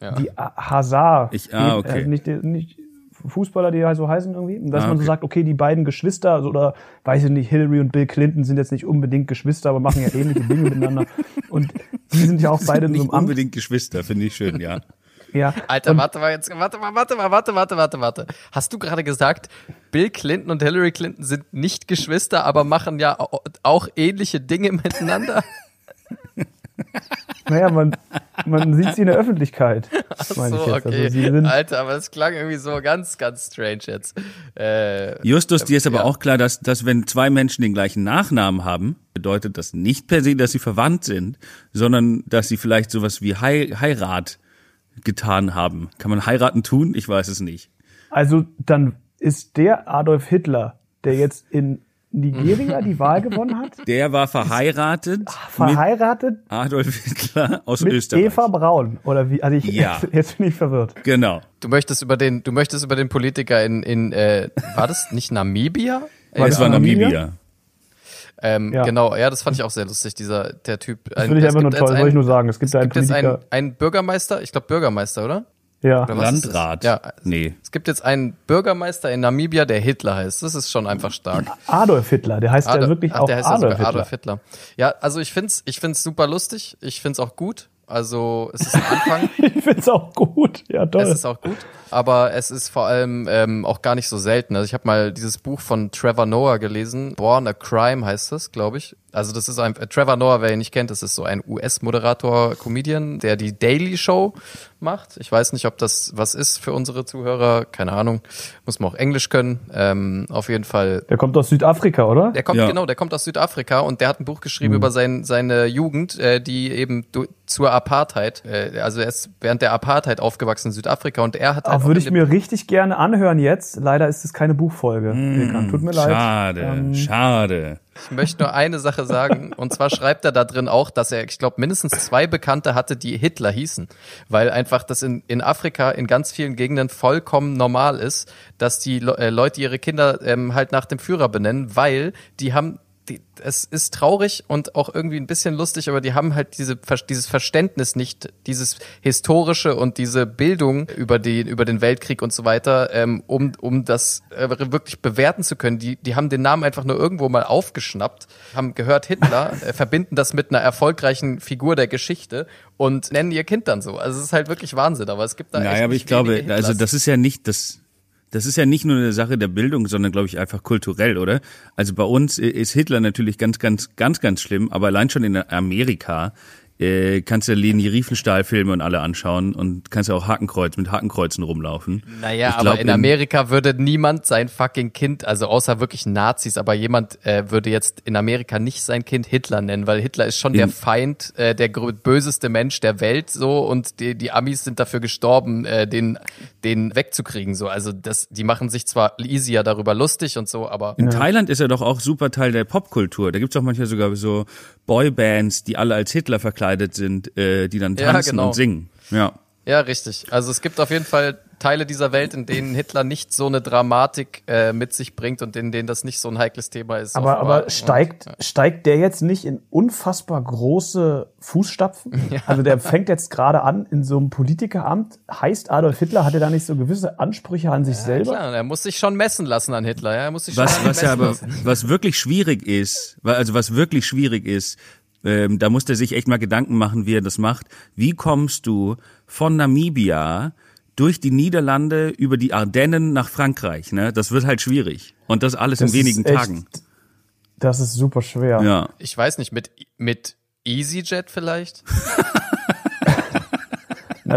Ja. die Hazard, Ich- ah, die, okay. äh, nicht, nicht Fußballer, die halt so heißen irgendwie, und dass Ah, man so okay. sagt, okay, die beiden Geschwister also, oder weiß ich nicht, Hillary und Bill Clinton sind jetzt nicht unbedingt Geschwister, aber machen ja ähnliche Dinge miteinander und die sind ja auch beide in so Nicht einem Amt. unbedingt Geschwister, finde ich schön, ja. Ja. Alter, und, warte mal jetzt, warte mal, warte mal, warte, warte, warte, warte. Hast du gerade gesagt, Bill Clinton und Hillary Clinton sind nicht Geschwister, aber machen ja au- auch ähnliche Dinge miteinander? naja, man, man sieht sie in der Öffentlichkeit, meine ich so, jetzt. okay. Also sie sind, Alter, aber das klang irgendwie so ganz, ganz strange jetzt. Äh, Justus, dir ist aber Ja. auch klar, dass, dass wenn zwei Menschen den gleichen Nachnamen haben, bedeutet das nicht per se, dass sie verwandt sind, sondern dass sie vielleicht sowas wie Hei Heirat getan haben. Kann man heiraten tun? Ich weiß es nicht. also dann ist der Adolf Hitler, der jetzt in Nigeria die Wahl gewonnen hat, Der war verheiratet mit verheiratet Adolf Hitler aus mit Österreich. Eva Braun oder wie? Also ich Ja. jetzt bin ich verwirrt. Genau. du möchtest über den, du möchtest über den Politiker in, in äh, war das nicht Namibia? War Es das war Namibia? Namibia. Ähm, Ja. Genau, ja, das fand ich auch sehr lustig, dieser, der Typ. Das finde ich einfach nur toll, wollte ich nur sagen. Es gibt da einen gibt jetzt Politiker. einen, einen Bürgermeister, ich glaube Bürgermeister, oder? Ja. Landrat. Ja. Nee. Es gibt jetzt einen Bürgermeister in Namibia, der Hitler heißt. Das ist schon einfach stark. Adolf Hitler, der heißt ja Adolf- wirklich ach, auch der heißt ja Adolf Hitler. Adolf Hitler. Ja, also ich find's, ich find's super lustig. Ich find's auch gut. Also es ist ein Anfang. Ich find's auch gut. Ja, toll. Es ist auch gut, aber es ist vor allem ähm, auch gar nicht so selten. Also ich habe mal dieses Buch von Trevor Noah gelesen, Born a Crime heißt das, glaube ich. Also das ist ein äh, Trevor Noah, wer ihn nicht kennt, das ist so ein US-Moderator, Comedian, der die Daily Show macht. Ich weiß nicht, ob das was ist für unsere Zuhörer, keine Ahnung. Muss man auch Englisch können. Ähm, auf jeden Fall der kommt aus Südafrika, oder? der kommt Ja. genau, der kommt aus Südafrika und der hat ein Buch geschrieben über sein, seine Jugend, äh, die eben du, zur Apartheid, äh, also er ist während der Apartheid aufgewachsen in Südafrika und er hat halt Auch würde ich mir richtig gerne anhören jetzt. Leider ist es keine Buchfolge. Ilkan, Tut mir leid. Schade, Ähm, schade. Ich möchte nur eine Sache sagen. Und zwar schreibt er da drin auch, dass er, ich glaube, mindestens zwei Bekannte hatte, die Hitler hießen. Weil einfach das in, in Afrika in ganz vielen Gegenden vollkommen normal ist, dass die Le äh, Leute ihre Kinder ähm, halt nach dem Führer benennen, weil die haben die, es ist traurig und auch irgendwie ein bisschen lustig, aber die haben halt diese, dieses Verständnis nicht, dieses historische und diese Bildung über den, über den Weltkrieg und so weiter, ähm, um, um das äh, wirklich bewerten zu können. Die, die haben den Namen einfach nur irgendwo mal aufgeschnappt, haben gehört Hitler, äh, verbinden das mit einer erfolgreichen Figur der Geschichte und nennen ihr Kind dann so. Also es ist halt wirklich Wahnsinn, aber es gibt da echt Naja, aber nicht ich glaube, also das ist ja nicht das, das ist ja nicht nur eine Sache der Bildung, sondern glaube ich einfach kulturell, oder? Also bei uns ist Hitler natürlich ganz, ganz, ganz, ganz schlimm, aber allein schon in Amerika äh, kannst du Leni Riefenstahl-Filme und alle anschauen und kannst ja auch Hakenkreuz mit Hakenkreuzen rumlaufen. Naja, Ich aber glaub, in Amerika würde niemand sein fucking Kind, also außer wirklich Nazis, aber jemand äh, würde jetzt in Amerika nicht sein Kind Hitler nennen, weil Hitler ist schon der In- Feind, äh, der böseste Mensch der Welt so und die, die Amis sind dafür gestorben, äh, den, den wegzukriegen so. Also das, die machen sich zwar easier darüber lustig und so, aber In Thailand ist er doch auch super Teil der Popkultur. Da gibt's auch manchmal sogar so Boybands, die alle als Hitler verkleidet sind, äh, die dann Ja, tanzen genau. und singen. Ja. Ja, richtig. Also es gibt auf jeden Fall Teile dieser Welt, in denen Hitler nicht so eine Dramatik äh, mit sich bringt und in denen das nicht so ein heikles Thema ist. Aber, aber steigt, steigt der jetzt nicht in unfassbar große Fußstapfen? Also der fängt jetzt gerade an in so einem Politikeramt. Heißt Adolf Hitler, hat er da nicht so gewisse Ansprüche an sich Ja, selber? klar, er muss sich schon messen lassen an Hitler. Ja, er muss sich Was, schon was ja aber, lassen. was wirklich schwierig ist, also was wirklich schwierig ist, ähm, da muss er sich echt mal Gedanken machen, wie er das macht. Wie kommst du von Namibia durch die Niederlande über die Ardennen nach Frankreich? Ne, das wird halt schwierig. Und das alles Das in wenigen ist echt- Tagen. Das ist super schwer. Ja. Ich weiß nicht, mit, mit EasyJet vielleicht?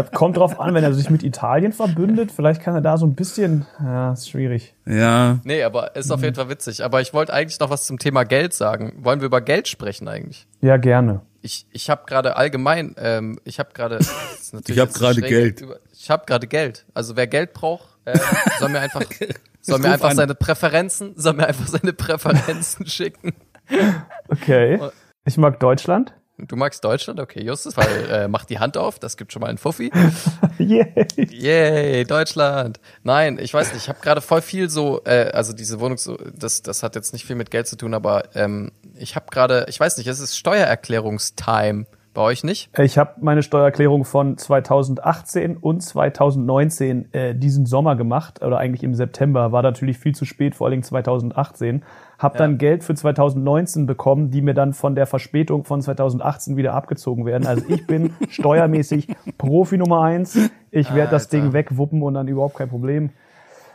Kommt drauf an, wenn er sich mit Italien verbündet, vielleicht kann er da so ein bisschen, ja, ist schwierig. Ja. Nee, aber ist auf jeden Fall witzig. Aber ich wollte eigentlich noch was zum Thema Geld sagen. Wollen wir über Geld sprechen eigentlich? Ja, gerne. Ich, ich habe gerade allgemein, ähm, ich habe gerade, Ich hab gerade Geld. über- Ich habe gerade Geld. Also wer Geld braucht, äh, soll mir einfach, soll mir einfach an. seine Präferenzen, soll mir einfach seine Präferenzen schicken. Okay. Ich mag Deutschland. Du magst Deutschland, okay, Justus, weil äh, mach die Hand auf, das gibt schon mal einen Fuffi. Yay. Yay, Deutschland. Nein, ich weiß nicht, ich habe gerade voll viel so, äh, also diese Wohnung, so, das, das hat jetzt nicht viel mit Geld zu tun, aber ähm, ich habe gerade, ich weiß nicht, es ist Steuererklärungstime. Bei euch nicht? Ich habe meine Steuererklärung von 2018 und 2019 äh, diesen Sommer gemacht, oder eigentlich im September. War natürlich viel zu spät, vor allen Dingen 2018. Hab dann Geld für 2019 bekommen, die mir dann von der Verspätung von 2018 wieder abgezogen werden. Also ich bin steuermäßig Profi Nummer eins. Ich werde das. Ding wegwuppen und dann überhaupt kein Problem.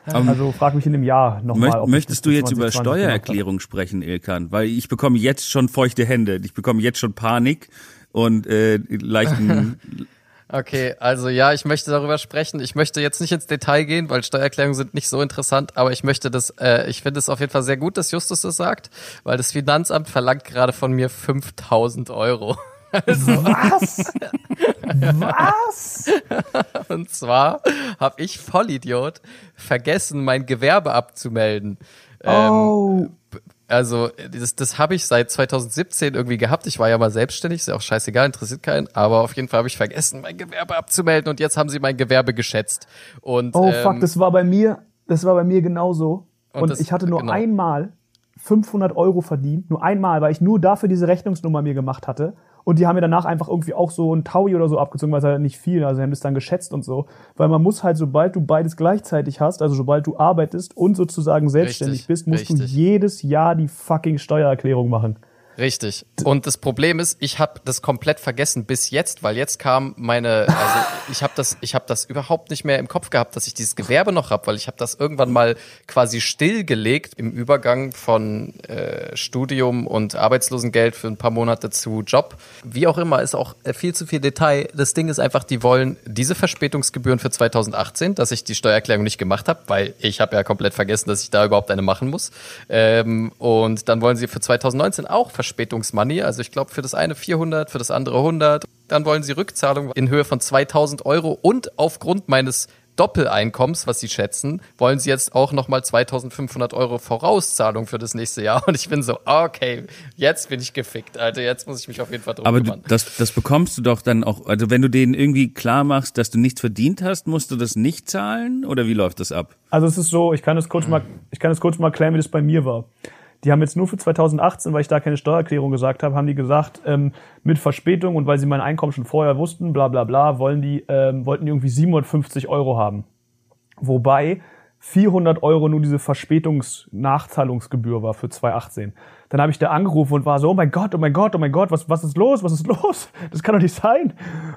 Ähm, Also frag mich in einem Jahr nochmal. Möcht, möchtest du jetzt über Steuererklärung sprechen, Ilkan? Weil ich bekomme jetzt schon feuchte Hände. Ich bekomme jetzt schon Panik und äh, leichten. Okay, also ja, ich möchte darüber sprechen. Ich möchte jetzt nicht ins Detail gehen, weil Steuererklärungen sind nicht so interessant, aber ich möchte das, äh, ich finde es auf jeden Fall sehr gut, dass Justus das sagt, weil das Finanzamt verlangt gerade von mir 5000 Euro. Was? Was? Und zwar habe ich Vollidiot vergessen, mein Gewerbe abzumelden. Ähm, Oh. Also das, das habe ich seit 2017 irgendwie gehabt. Ich war ja mal selbstständig, ist ja auch scheißegal, interessiert keinen. Aber auf jeden Fall habe ich vergessen, mein Gewerbe abzumelden und jetzt haben sie mein Gewerbe geschätzt. Und Oh ähm, fuck, das war bei mir, das war bei mir genauso. Und Und, das- ich hatte nur genau. einmal 500 Euro verdient, nur einmal, weil ich nur dafür diese Rechnungsnummer mir gemacht hatte. Und die haben mir danach einfach irgendwie auch so ein Taui oder so abgezogen, weil es halt nicht viel, also sie haben das dann geschätzt und so. Weil man muss halt, sobald du beides gleichzeitig hast, also sobald du arbeitest und sozusagen selbstständig Richtig, bist, musst du richtig. jedes Jahr die fucking Steuererklärung machen. Richtig. Und das Problem ist, ich habe das komplett vergessen bis jetzt, weil jetzt kam meine, also ich habe das, ich habe das überhaupt nicht mehr im Kopf gehabt, dass ich dieses Gewerbe noch hab, weil ich habe das irgendwann mal quasi stillgelegt im Übergang von äh, Studium und Arbeitslosengeld für ein paar Monate zu Job. Wie auch immer, ist auch äh, viel zu viel Detail. Das Ding ist einfach, die wollen diese Verspätungsgebühren für 2018, dass ich die Steuererklärung nicht gemacht habe, weil ich habe ja komplett vergessen, dass ich da überhaupt eine machen muss. Ähm, und dann wollen sie für 2019 auch Verspätungsmoney. Also ich glaube für das eine 400, für das andere 100. Dann wollen sie Rückzahlung in Höhe von 2000 Euro und aufgrund meines Doppeleinkommens, was sie schätzen, wollen sie jetzt auch nochmal 2500 Euro Vorauszahlung für das nächste Jahr. Und ich bin so, okay, jetzt bin ich gefickt, Alter. Jetzt muss ich mich auf jeden Fall drum Aber kümmern. das, das bekommst du doch dann auch. Also wenn du denen irgendwie klar machst, dass du nichts verdient hast, musst du das nicht zahlen oder wie läuft das ab? Also es ist so, ich kann das kurz mal, ich kann das kurz mal erklären, wie das bei mir war. Die haben jetzt nur für 2018, weil ich da keine Steuererklärung gesagt habe, haben die gesagt, ähm, mit Verspätung und weil sie mein Einkommen schon vorher wussten, bla bla bla, wollen die, ähm, wollten die irgendwie 750 Euro haben. Wobei 400 Euro nur diese Verspätungsnachzahlungsgebühr war für 2018. Dann habe ich da angerufen und war so, oh mein Gott, oh mein Gott, oh mein Gott, was, was ist los, was ist los? Das kann doch nicht sein.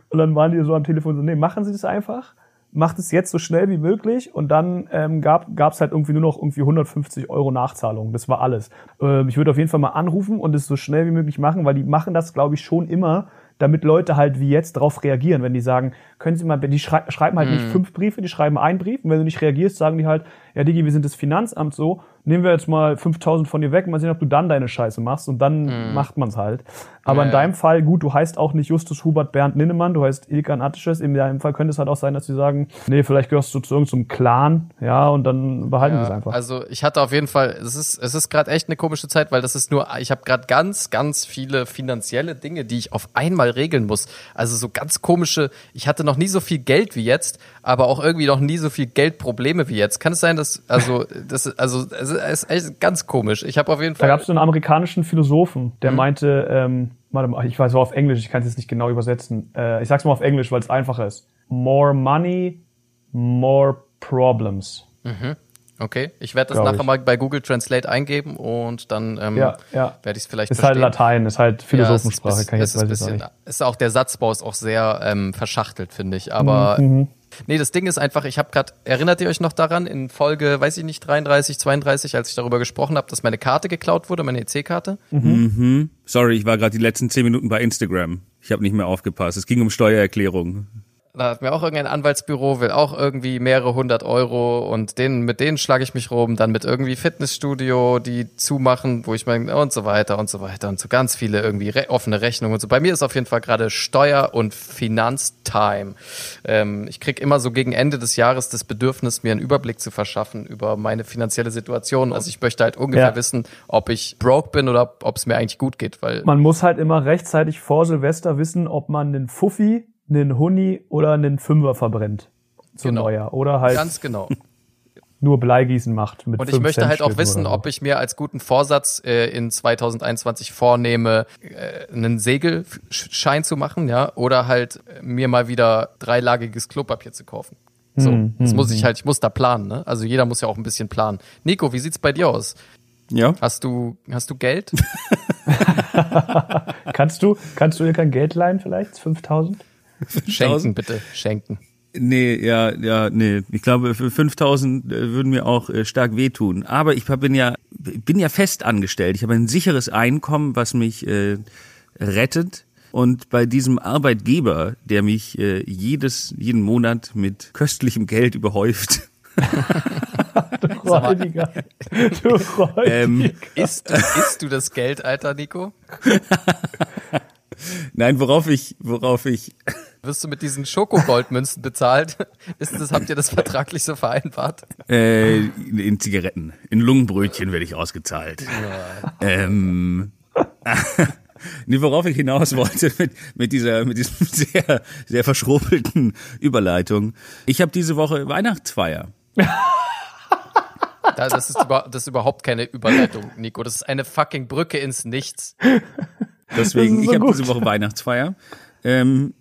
Und dann waren die so am Telefon so, nee, machen Sie das einfach macht es jetzt so schnell wie möglich und dann ähm, gab es halt irgendwie nur noch irgendwie 150 Euro Nachzahlung. Das war alles. Ähm, ich würde auf jeden Fall mal anrufen und es so schnell wie möglich machen, weil die machen das, glaube ich, schon immer, damit Leute halt wie jetzt darauf reagieren. Wenn die sagen, können Sie mal, die schrei schreiben halt nicht fünf Briefe, die schreiben einen Brief und wenn du nicht reagierst, sagen die halt, ja Digi, wir sind das Finanzamt so, nehmen wir jetzt mal 5000 von dir weg, mal sehen, ob du dann deine Scheiße machst und dann macht man's halt. Aber Ja, in ja. deinem Fall, gut, du heißt auch nicht Justus Hubert Bernd Ninnemann, du heißt Ilkan Attisches. In deinem Fall könnte es halt auch sein, dass sie sagen, nee, vielleicht gehörst du zu irgendeinem Clan, ja, und dann behalten wir es einfach. Also ich hatte auf jeden Fall, es ist, es ist gerade echt eine komische Zeit, weil das ist nur, ich habe gerade ganz, ganz viele finanzielle Dinge, die ich auf einmal regeln muss. Also so ganz komische, ich hatte noch nie so viel Geld wie jetzt, aber auch irgendwie noch nie so viel Geldprobleme wie jetzt. Kann es sein, dass, also, das ist, also, es ist echt ganz komisch. Ich habe auf jeden Da Fall. gab es so einen amerikanischen Philosophen, der Mhm. meinte, ähm, warte mal, ich weiß war auf Englisch, ich kann es jetzt nicht genau übersetzen. Äh, ich sag's mal auf Englisch, weil es einfacher ist. More money, more problems. Okay, ich werde das nachher ich. mal bei Google Translate eingeben und dann ähm, Ja, ja. werde ich es vielleicht Ist halt verstehen. Latein, ist halt Philosophensprache, ja, ist, kann ich jetzt ist, bisschen, nicht. ist auch der Satzbau ist auch sehr ähm, verschachtelt, finde ich. Aber Mhm, Nee, das Ding ist einfach, ich habe gerade, erinnert ihr euch noch daran, in Folge, weiß ich nicht, 33, 32, als ich darüber gesprochen habe, dass meine Karte geklaut wurde, meine EC-Karte? Mhm. Sorry, ich war gerade die letzten zehn Minuten bei Instagram. Ich habe nicht mehr aufgepasst. Es ging um Steuererklärung. Da hat mir auch irgendein Anwaltsbüro, will auch irgendwie mehrere hundert Euro und denen, mit denen schlage ich mich rum, dann mit irgendwie Fitnessstudio, die zumachen, wo ich meine, und so weiter und so weiter und so ganz viele irgendwie re offene Rechnungen und so. Bei mir ist auf jeden Fall gerade Steuer- und Finanztime. Ähm, ich krieg immer so gegen Ende des Jahres das Bedürfnis, mir einen Überblick zu verschaffen über meine finanzielle Situation. Also ich möchte halt ungefähr Ja. wissen, ob ich broke bin oder ob es mir eigentlich gut geht, weil Man muss halt immer rechtzeitig vor Silvester wissen, ob man einen Fuffi, einen Huni oder einen Fünfer verbrennt. Zu Genau. Neujahr. Oder halt ganz genau. nur Bleigießen macht. Mit Und ich möchte halt auch wissen, so. ob ich mir als guten Vorsatz äh, in 2021 vornehme, äh, einen Segelschein zu machen, ja, oder halt mir mal wieder dreilagiges Klopapier zu kaufen. So, Hm, das muss ich halt, ich muss da planen, ne? Also jeder muss ja auch ein bisschen planen. Nico, wie sieht's bei dir aus? Ja? Hast du, hast du Geld? Kannst du, kannst du dir kein Geld leihen vielleicht? 5000? Schenken, bitte, schenken. Nee, ja, ja, nee. Ich glaube, für 5000 äh, würden mir auch äh, stark wehtun. Aber ich bin ja, bin ja fest angestellt. Ich habe ein sicheres Einkommen, was mich äh, rettet. Und bei diesem Arbeitgeber, der mich äh, jedes, jeden Monat mit köstlichem Geld überhäuft, Du Räudiger. Du Räudiger. ähm, Isst, isst du das Geld, alter Nico? nein, worauf ich, worauf ich, Wirst du mit diesen Schokogoldmünzen bezahlt? Ist das, habt ihr das vertraglich so vereinbart? äh, in Zigaretten, in Lungenbrötchen werde ich ausgezahlt. Ähm, nee, worauf ich hinaus wollte mit, mit dieser, mit diesem sehr, sehr verschrobelten Überleitung. Ich habe diese Woche Weihnachtsfeier. Da- Das ist, über, das ist überhaupt keine Überleitung, Nico. Das ist eine fucking Brücke ins Nichts. Deswegen, ist ich so habe diese Woche Weihnachtsfeier. Ähm,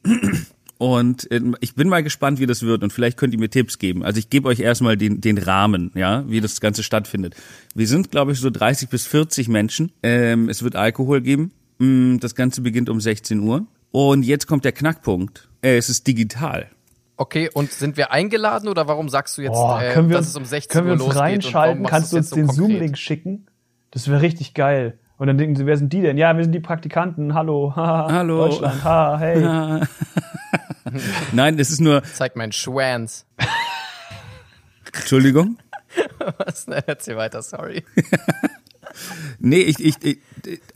und äh, ich bin mal gespannt, wie das wird und vielleicht könnt ihr mir Tipps geben. Also ich gebe euch erstmal den, den Rahmen, ja, wie das Ganze stattfindet. Wir sind, glaube ich, so 30 bis 40 Menschen. Ähm, es wird Alkohol geben. Mm, Das Ganze beginnt um 16 Uhr. Und jetzt kommt der Knackpunkt. Äh, es ist digital. Okay, und sind wir eingeladen oder warum sagst du jetzt, Boah, äh, können wir dass uns, es um 16 können wir Uhr uns losgeht? und warum reinschalten? Kannst du uns jetzt den so? Zoom-Link schicken? Das wäre richtig geil. Und dann denken sie, wer sind die denn? Ja, wir sind die Praktikanten. Hallo. haha, Hallo. Deutschland. Ha, hey. Nein, es ist nur, Zeig meinen Schwanz. Entschuldigung. Was? Nein, erzähl weiter, sorry. Nee, ich, ich, ich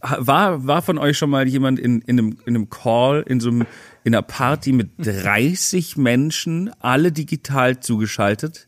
war, war von euch schon mal jemand in, in, einem, in einem Call, in so einem, in einer Party mit 30 Menschen, alle digital zugeschaltet?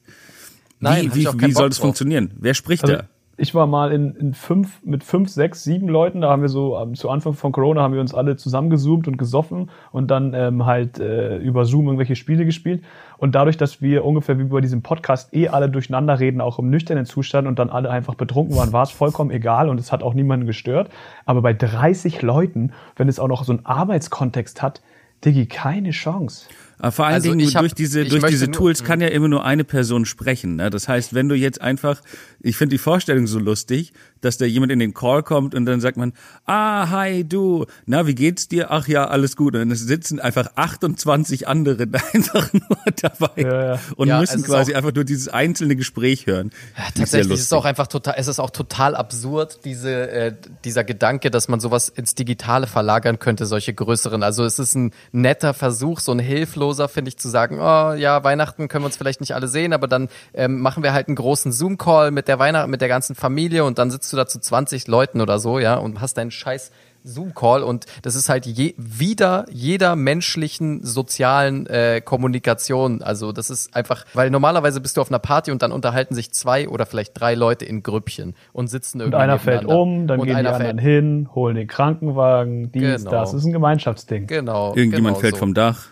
Nein, wie, hab wie, wie soll das drauf. funktionieren? Wer spricht Also, da? Ich war mal in, in fünf, mit fünf, sechs, sieben Leuten, da haben wir so, ähm, zu Anfang von Corona haben wir uns alle zusammengezoomt und gesoffen und dann ähm, halt äh, über Zoom irgendwelche Spiele gespielt. Und dadurch, dass wir ungefähr wie bei diesem Podcast eh alle durcheinander reden, auch im nüchternen Zustand und dann alle einfach betrunken waren, war es vollkommen egal und es hat auch niemanden gestört. Aber bei 30 Leuten, wenn es auch noch so einen Arbeitskontext hat, Diggi, keine Chance. Aber vor allen Also Dingen ich hab- durch diese, ich durch diese nur- Tools kann ja immer nur eine Person sprechen. Ne? Das heißt, wenn du jetzt einfach, ich finde die Vorstellung so lustig, dass da jemand in den Call kommt und dann sagt man, ah, hi, du, na, wie geht's dir? Ach ja, alles gut. Und es sitzen einfach 28 andere da einfach nur dabei Ja, ja. und Ja, müssen quasi auch- einfach nur dieses einzelne Gespräch hören. Tatsächlich ist es auch einfach total, es ist auch total absurd, diese, äh, dieser Gedanke, dass man sowas ins Digitale verlagern könnte, solche größeren. Also es ist ein netter Versuch, so ein hilfloser, finde ich, zu sagen, oh ja, Weihnachten können wir uns vielleicht nicht alle sehen, aber dann ähm, machen wir halt einen großen Zoom-Call mit der Weihnacht, mit der ganzen Familie und dann sitzt du da zu 20 Leuten oder so, ja, und hast deinen scheiß Zoom-Call und das ist halt je, wieder jeder menschlichen sozialen äh, Kommunikation. Also das ist einfach, weil normalerweise bist du auf einer Party und dann unterhalten sich zwei oder vielleicht drei Leute in Grüppchen und sitzen Und irgendwie einer fällt um, dann und gehen die einer anderen fällt, hin, holen den Krankenwagen, dies, Genau. das. Das ist ein Gemeinschaftsding. Genau. Irgendjemand genau fällt so. vom Dach.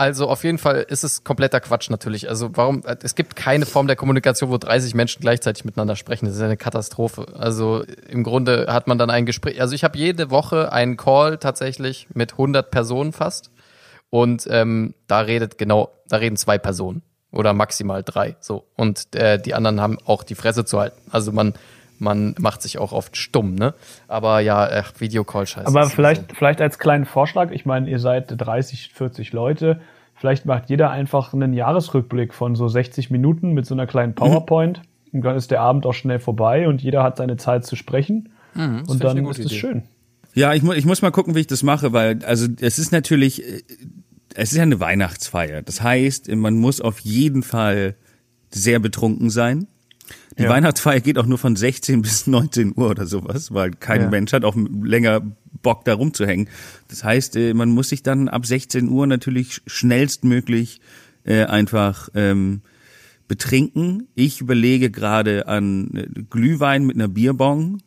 Also auf jeden Fall ist es kompletter Quatsch natürlich. Also warum, es gibt keine Form der Kommunikation, wo 30 Menschen gleichzeitig miteinander sprechen. Das ist eine Katastrophe. Also im Grunde hat man dann ein Gespräch. Also ich habe jede Woche einen Call tatsächlich mit 100 Personen fast. Und ähm, da redet genau, da reden zwei Personen oder maximal drei. So und äh, die anderen haben auch die Fresse zu halten. Also man man macht sich auch oft stumm, ne? Aber ja, ach, Videocall scheiße. Aber vielleicht, so. vielleicht als kleinen Vorschlag, ich meine, ihr seid 30, 40 Leute, Vielleicht macht jeder einfach einen Jahresrückblick von so 60 Minuten mit so einer kleinen PowerPoint. Mhm. Und dann ist der Abend auch schnell vorbei und jeder hat seine Zeit zu sprechen. Mhm, und dann ist es schön. Ja, ich, mu ich muss mal gucken, wie ich das mache, weil also es ist natürlich, äh, es ist ja eine Weihnachtsfeier. Das heißt, man muss auf jeden Fall sehr betrunken sein. Die ja. Weihnachtsfeier geht auch nur von 16 bis 19 Uhr oder sowas, weil kein ja. Mensch hat auch länger Bock da rumzuhängen. Das heißt, äh, man muss sich dann ab 16 Uhr natürlich schnellstmöglich äh, einfach ähm, betrinken. Ich überlege gerade an äh, Glühwein mit einer Bierbong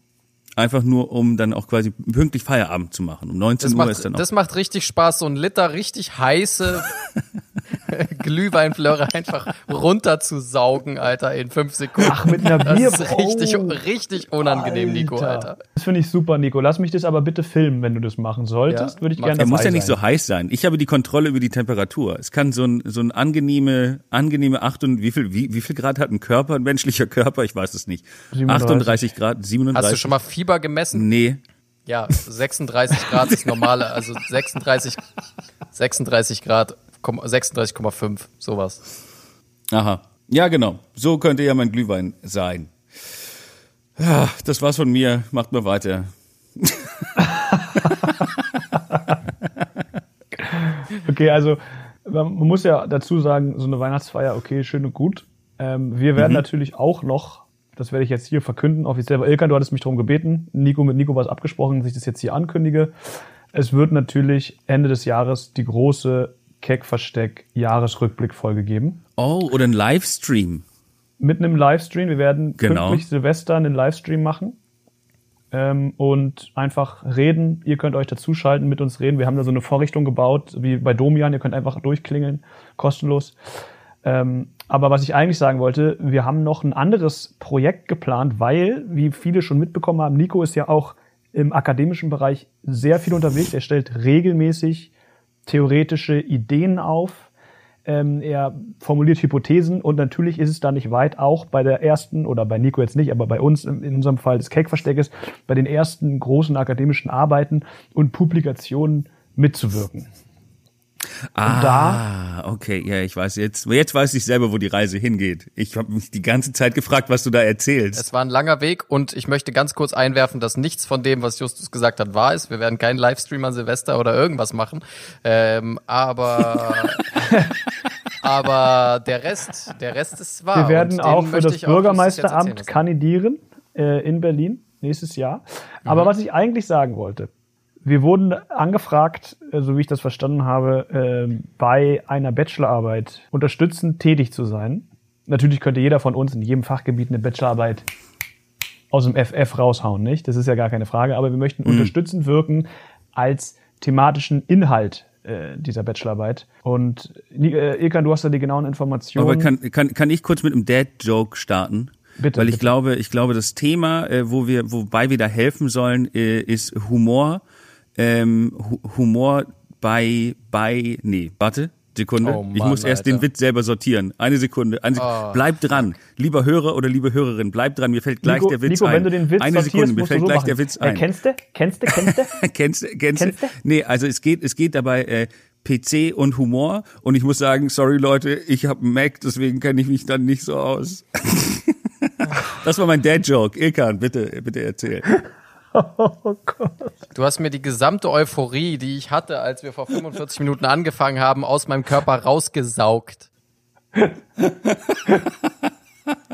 Einfach nur, um dann auch quasi pünktlich Feierabend zu machen. Um 19 das Uhr macht, ist dann auch. Das macht richtig Spaß, so ein Liter richtig heiße Glühweinflöre einfach runterzusaugen, Alter, in fünf Sekunden. Ach, mit einer Bier. Das ist richtig, oh, richtig unangenehm, Alter. Nico, Alter. Das finde ich super, Nico. Lass mich das aber bitte filmen, wenn du das machen solltest. Ja, Würde ich gerne Er muss ja nicht so heiß sein. Ich habe die Kontrolle über die Temperatur. Es kann so ein, so ein angenehme, angenehme acht und wie viel, wie, wie viel Grad hat ein Körper, ein menschlicher Körper? Ich weiß es nicht. 37. 38 Grad, 37. Hast du schon mal Fieber gemessen? Nee. Ja, 36 Grad ist normale, also 36, 36 Grad, 36,5, sowas. Aha. Ja, genau. So könnte ja mein Glühwein sein. Ja, das war's von mir. Macht mal weiter. okay, also man muss ja dazu sagen, so eine Weihnachtsfeier, okay, schön und gut. Ähm, wir werden mhm. natürlich auch noch das werde ich jetzt hier verkünden, offiziell. Aber Ilkan, du hattest mich darum gebeten. Nico, mit Nico war es abgesprochen, dass ich das jetzt hier ankündige. Es wird natürlich Ende des Jahres die große Keck-Versteck Jahresrückblick-Folge geben. Oh, oder ein Livestream. Mit einem Livestream. Wir werden genau. pünktlich Silvester einen Livestream machen. Ähm, und einfach reden. Ihr könnt euch dazuschalten, mit uns reden. Wir haben da so eine Vorrichtung gebaut, wie bei Domian. Ihr könnt einfach durchklingeln, kostenlos. Ähm, aber was ich eigentlich sagen wollte, wir haben noch ein anderes Projekt geplant, weil, wie viele schon mitbekommen haben, Nico ist ja auch im akademischen Bereich sehr viel unterwegs. Er stellt regelmäßig theoretische Ideen auf. Ähm, er formuliert Hypothesen und natürlich ist es da nicht weit, auch bei der ersten, oder bei Nico jetzt nicht, aber bei uns in unserem Fall des Cake-Versteckes, bei den ersten großen akademischen Arbeiten und Publikationen mitzuwirken. Ah, da, okay, ja, ich weiß jetzt. Jetzt weiß ich selber, wo die Reise hingeht. Ich habe mich die ganze Zeit gefragt, was du da erzählst. Es war ein langer Weg und ich möchte ganz kurz einwerfen, dass nichts von dem, was Justus gesagt hat, wahr ist. Wir werden keinen Livestream an Silvester oder irgendwas machen. Ähm, aber aber der Rest, der Rest ist wahr. Wir werden auch für das Bürgermeisteramt kandidieren äh, in Berlin nächstes Jahr. Aber mhm. was ich eigentlich sagen wollte, wir wurden angefragt, äh, so wie ich das verstanden habe, ähm, bei einer Bachelorarbeit unterstützend tätig zu sein. Natürlich könnte jeder von uns in jedem Fachgebiet eine Bachelorarbeit aus dem FF raushauen, nicht? Das ist ja gar keine Frage. Aber wir möchten mhm. unterstützend wirken als thematischen Inhalt äh, dieser Bachelorarbeit. Und äh, Ilkan, du hast da die genauen Informationen. Aber kann, kann, kann ich kurz mit einem Dad-Joke starten? Bitte, Weil ich bitte. glaube, ich glaube, das Thema, äh, wo wir, wobei wir da helfen sollen, äh, ist Humor ähm, Humor bei, bei, nee, warte, Sekunde. Oh Mann, ich muss erst Alter. den Witz selber sortieren. Eine Sekunde. Eine Sekunde. Oh. Bleib dran. Lieber Hörer oder liebe Hörerin, bleib dran. Mir fällt gleich Nico, der Witz Nico, ein. wenn du den Witz Eine Sekunde, mir fällt so gleich machen. der Witz ein. Äh, kennst du? Kennst du? Kennst du? kennst du? Kennst du? Nee, also es geht, es geht dabei, äh, PC und Humor. Und ich muss sagen, sorry Leute, ich habe einen Mac, deswegen kenne ich mich dann nicht so aus. das war mein Dad-Joke. Ilkan, bitte, bitte erzähl. Oh Gott. Du hast mir die gesamte Euphorie, die ich hatte, als wir vor 45 Minuten angefangen haben, aus meinem Körper rausgesaugt.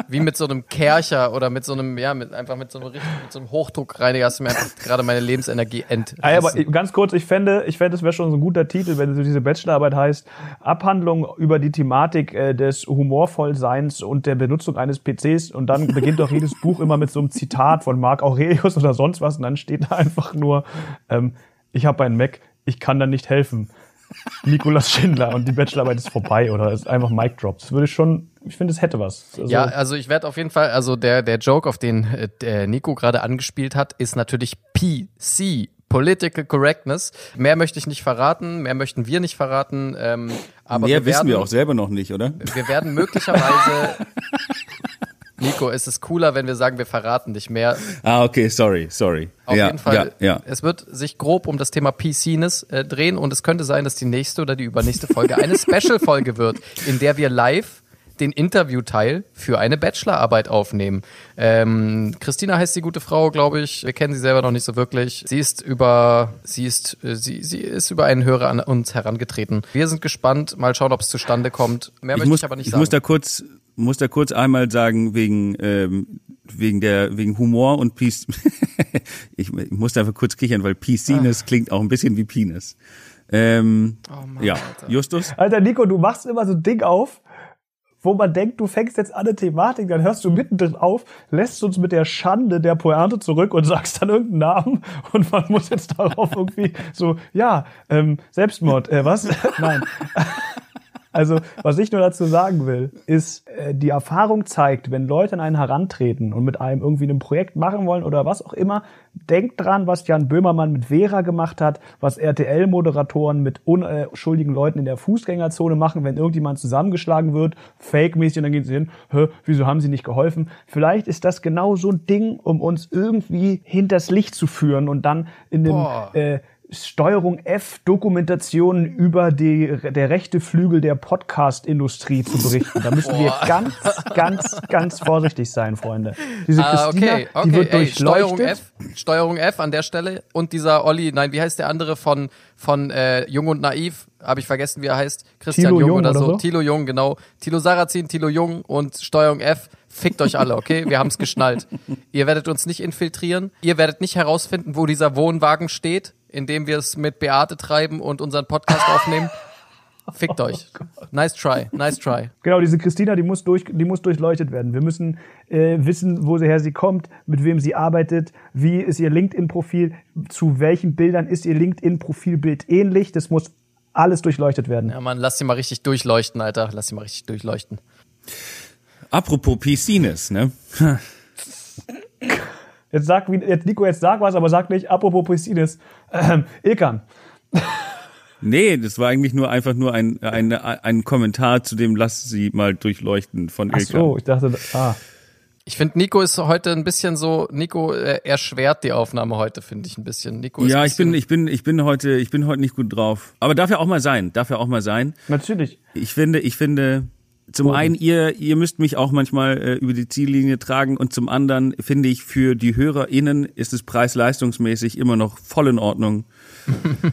Wie mit so einem Kercher oder mit so einem, ja, mit, einfach mit so einem, mit so einem Hochdruckreiniger hast du mir gerade meine Lebensenergie entrissen. Ah, aber ganz kurz, ich fände, ich fände, es wäre schon so ein guter Titel, wenn so diese Bachelorarbeit heißt, Abhandlung über die Thematik äh, des Humorvollseins und der Benutzung eines PCs und dann beginnt doch jedes Buch immer mit so einem Zitat von Marc Aurelius oder sonst was und dann steht da einfach nur, ähm, ich habe einen Mac, ich kann da nicht helfen. Nikolas Schindler und die Bachelorarbeit ist vorbei oder ist einfach Mic Drop. Das würde ich schon, ich finde, es hätte was. Also ja, also ich werde auf jeden Fall, also der, der Joke, auf den äh, der Nico gerade angespielt hat, ist natürlich PC. Political Correctness. Mehr möchte ich nicht verraten, mehr möchten wir nicht verraten. Ähm, aber mehr wir wissen wir auch selber noch nicht, oder? Wir werden möglicherweise Nico, es ist cooler, wenn wir sagen, wir verraten dich mehr. Ah, okay, sorry, sorry. Auf ja, jeden Fall. Ja, ja. Es wird sich grob um das Thema PCness äh, drehen und es könnte sein, dass die nächste oder die übernächste Folge eine Special-Folge wird, in der wir live den Interviewteil für eine Bachelorarbeit aufnehmen. Ähm, Christina heißt die gute Frau, glaube ich. Wir kennen sie selber noch nicht so wirklich. Sie ist über, sie ist, äh, sie, sie ist über einen Hörer an uns herangetreten. Wir sind gespannt. Mal schauen, ob es zustande kommt. Mehr Ich möchte muss, ich aber nicht ich sagen. muss da kurz, muss da kurz einmal sagen wegen ähm, wegen der wegen Humor und Peace. ich, ich muss da einfach kurz kichern, weil Peaciness klingt auch ein bisschen wie Penis. Ähm, oh Mann, ja, Alter. Justus. Alter Nico, du machst immer so ein Ding auf, wo man denkt, du fängst jetzt an eine Thematik, dann hörst du mittendrin auf, lässt uns mit der Schande der Pointe zurück und sagst dann irgendeinen Namen und man muss jetzt darauf irgendwie so, ja, ähm, Selbstmord, äh, was? Nein. Also, was ich nur dazu sagen will, ist, äh, die Erfahrung zeigt, wenn Leute an einen herantreten und mit einem irgendwie ein Projekt machen wollen oder was auch immer, denkt dran, was Jan Böhmermann mit Vera gemacht hat, was RTL-Moderatoren mit unschuldigen Leuten in der Fußgängerzone machen, wenn irgendjemand zusammengeschlagen wird, fake-mäßig, und dann gehen sie hin, Hä, wieso haben sie nicht geholfen? Vielleicht ist das genau so ein Ding, um uns irgendwie hinters Licht zu führen und dann in den Boah. äh, Steuerung F Dokumentationen über die, der rechte Flügel der Podcast-Industrie zu berichten. Da müssen wir ganz, ganz, ganz vorsichtig sein, Freunde. Diese Ah, Christina, okay, okay, die wird ey, Steuerung. F, Steuerung F an der Stelle und dieser Olli, nein, wie heißt der andere von von äh, Jung und Naiv, habe ich vergessen, wie er heißt, Christian Jung, Jung oder, oder so. Thilo Jung, genau. Thilo Sarrazin, Thilo Jung und Steuerung F. Fickt euch alle, okay? Wir haben es geschnallt. Ihr werdet uns nicht infiltrieren. Ihr werdet nicht herausfinden, wo dieser Wohnwagen steht, in dem wir es mit Beate treiben und unseren Podcast aufnehmen. Fickt euch. Nice try, nice try. Genau, diese Christina, die muss, durch, die muss durchleuchtet werden. Wir müssen äh, wissen, woher sie kommt, mit wem sie arbeitet, wie ist ihr LinkedIn-Profil, zu welchen Bildern ist ihr LinkedIn-Profilbild ähnlich. Das muss alles durchleuchtet werden. Ja, Mann, lass sie mal richtig durchleuchten, Alter. Lass sie mal richtig durchleuchten. Apropos Peaciness, ne? Jetzt sag, wie- jetzt Nico, jetzt sag was, aber sag nicht, apropos Piscines. Ähm, Ilkan. Nee, das war eigentlich nur einfach nur ein, ein, ein Kommentar zu dem Lass sie mal durchleuchten von Ach Ilka. so, ich dachte, ah. Ich finde, Nico ist heute ein bisschen so, Nico äh, erschwert die Aufnahme heute, finde ich ein bisschen. Nico ist Ja, ich bin, ich bin, ich bin heute, ich bin heute nicht gut drauf. Aber darf ja auch mal sein, darf ja auch mal sein. Natürlich. Ich finde, ich finde, zum Boden. einen, ihr, ihr müsst mich auch manchmal äh, über die Ziellinie tragen und zum anderen finde ich, für die HörerInnen ist es preis-leistungsmäßig immer noch voll in Ordnung.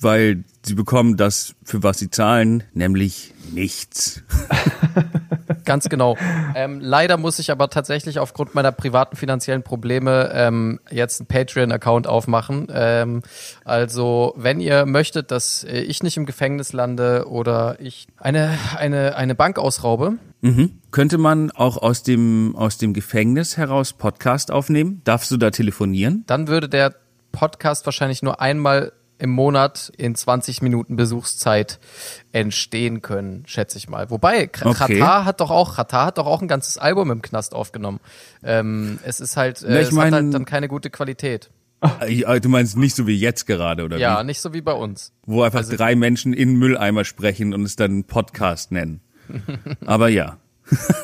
weil sie bekommen das, für was sie zahlen, nämlich nichts. Ganz genau. Ähm, leider muss ich aber tatsächlich aufgrund meiner privaten finanziellen Probleme ähm, jetzt einen Patreon-Account aufmachen. Ähm, also, wenn ihr möchtet, dass äh, ich nicht im Gefängnis lande oder ich eine, eine, eine Bank ausraube, Mhm. Könnte man auch aus dem, aus dem Gefängnis heraus Podcast aufnehmen? Darfst du da telefonieren? dann würde der Podcast wahrscheinlich nur einmal im Monat in 20 Minuten Besuchszeit entstehen können, schätze ich mal. Wobei, K- Okay. Katar hat doch auch, Katar hat doch auch ein ganzes Album im Knast aufgenommen. Ähm, es ist halt, Na, äh, ich es hat mein- halt dann keine gute Qualität. Äh, Du meinst nicht so wie jetzt gerade, oder Ja, wie? nicht so wie bei uns. Wo einfach Also- drei Menschen in Mülleimer sprechen und es dann Podcast nennen. Aber ja.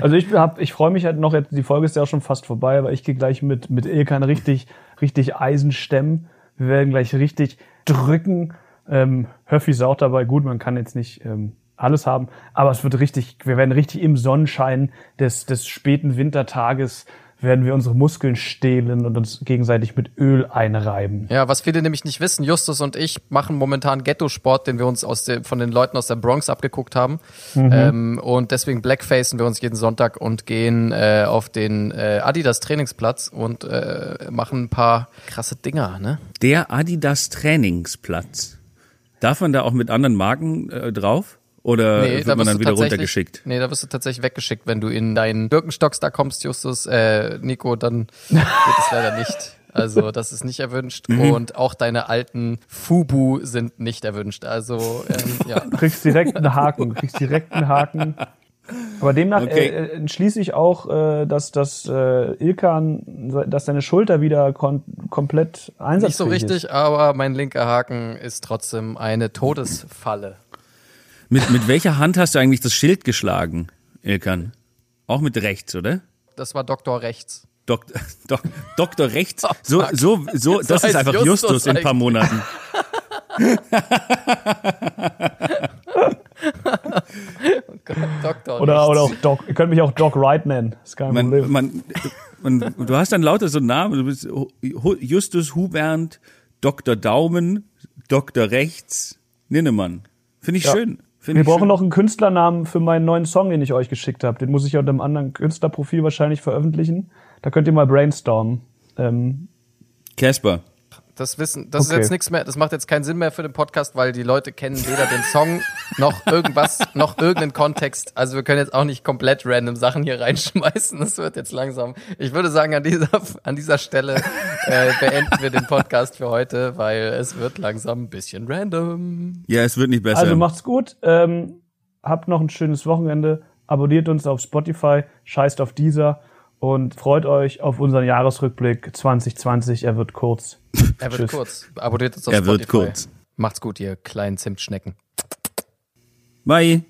Also ich hab, ich freue mich halt noch, jetzt, die Folge ist ja auch schon fast vorbei, aber ich gehe gleich mit, mit Ilkan richtig, richtig Eisen stemmen. Wir werden gleich richtig drücken. Ähm, Höffi ist auch dabei. Gut, man kann jetzt nicht ähm, alles haben, aber es wird richtig, wir werden richtig im Sonnenschein des, des späten Wintertages werden wir unsere Muskeln stehlen und uns gegenseitig mit Öl einreiben. Ja, was viele nämlich nicht wissen, Justus und ich machen momentan Ghetto-Sport, den wir uns aus der, von den Leuten aus der Bronx abgeguckt haben. Ähm, und deswegen blackfacen wir uns jeden Sonntag und gehen äh, auf den äh, Adidas Trainingsplatz und äh, machen ein paar krasse Dinger, ne? Der Adidas Trainingsplatz. Darf man da auch mit anderen Marken äh, drauf? Oder wird man wirst dann wieder tatsächlich- runtergeschickt? Nee, da wirst du tatsächlich weggeschickt, wenn du in deinen Birkenstocks da kommst, Justus, äh, Nico, dann geht es leider nicht. Also das ist nicht erwünscht Mhm. und auch deine alten Fubu sind nicht erwünscht. Also ähm, ja. Du kriegst direkt einen Haken, du kriegst direkt einen Haken. Aber demnach Okay. äh, äh, entschließe ich auch, äh, dass, dass äh, Ilkan, dass seine Schulter wieder kon komplett einsatzfähig Nicht so richtig, aber mein linker Haken ist trotzdem eine Todesfalle. Mit, mit welcher Hand hast du eigentlich das Schild geschlagen, Ilkan? Auch mit rechts, oder? Das war Doktor Rechts. Dok Dok Doktor Rechts. So, so, so, das heißt ist einfach Justus Justus in ein paar. Monaten. Doktor Oder, Rechts. oder auch Doc. Ihr könnt mich auch Doc Wright nennen. Ist kein Man, Problem. man, man, du hast dann lauter so Namen. Du bist Justus Hubernd, Dr. Daumen, Dr. Rechts, Ninnemann. Finde ich Ja. schön. Finde Wir brauchen schön. noch einen Künstlernamen für meinen neuen Song, den ich euch geschickt habe. Den muss ich unter einem anderen Künstlerprofil wahrscheinlich veröffentlichen. Da könnt ihr mal brainstormen. Ähm, Casper. Das wissen, das Okay. ist jetzt nichts mehr, das macht jetzt keinen Sinn mehr für den Podcast, weil die Leute kennen weder den Song noch irgendwas, noch irgendeinen Kontext. Also wir können jetzt auch nicht komplett random Sachen hier reinschmeißen. Das wird jetzt langsam. Ich würde sagen, an dieser, an dieser Stelle äh, beenden wir den Podcast für heute, weil es wird langsam ein bisschen random. Ja, es wird nicht besser. also macht's gut. Ähm, habt noch ein schönes Wochenende. Abonniert uns auf Spotify. Scheißt auf dieser. Und freut euch auf unseren Jahresrückblick 2020. Er wird kurz. Er wird Tschüss. kurz. Abonniert uns auf er wird Spotify. kurz. Macht's gut, ihr kleinen Zimtschnecken. Bye.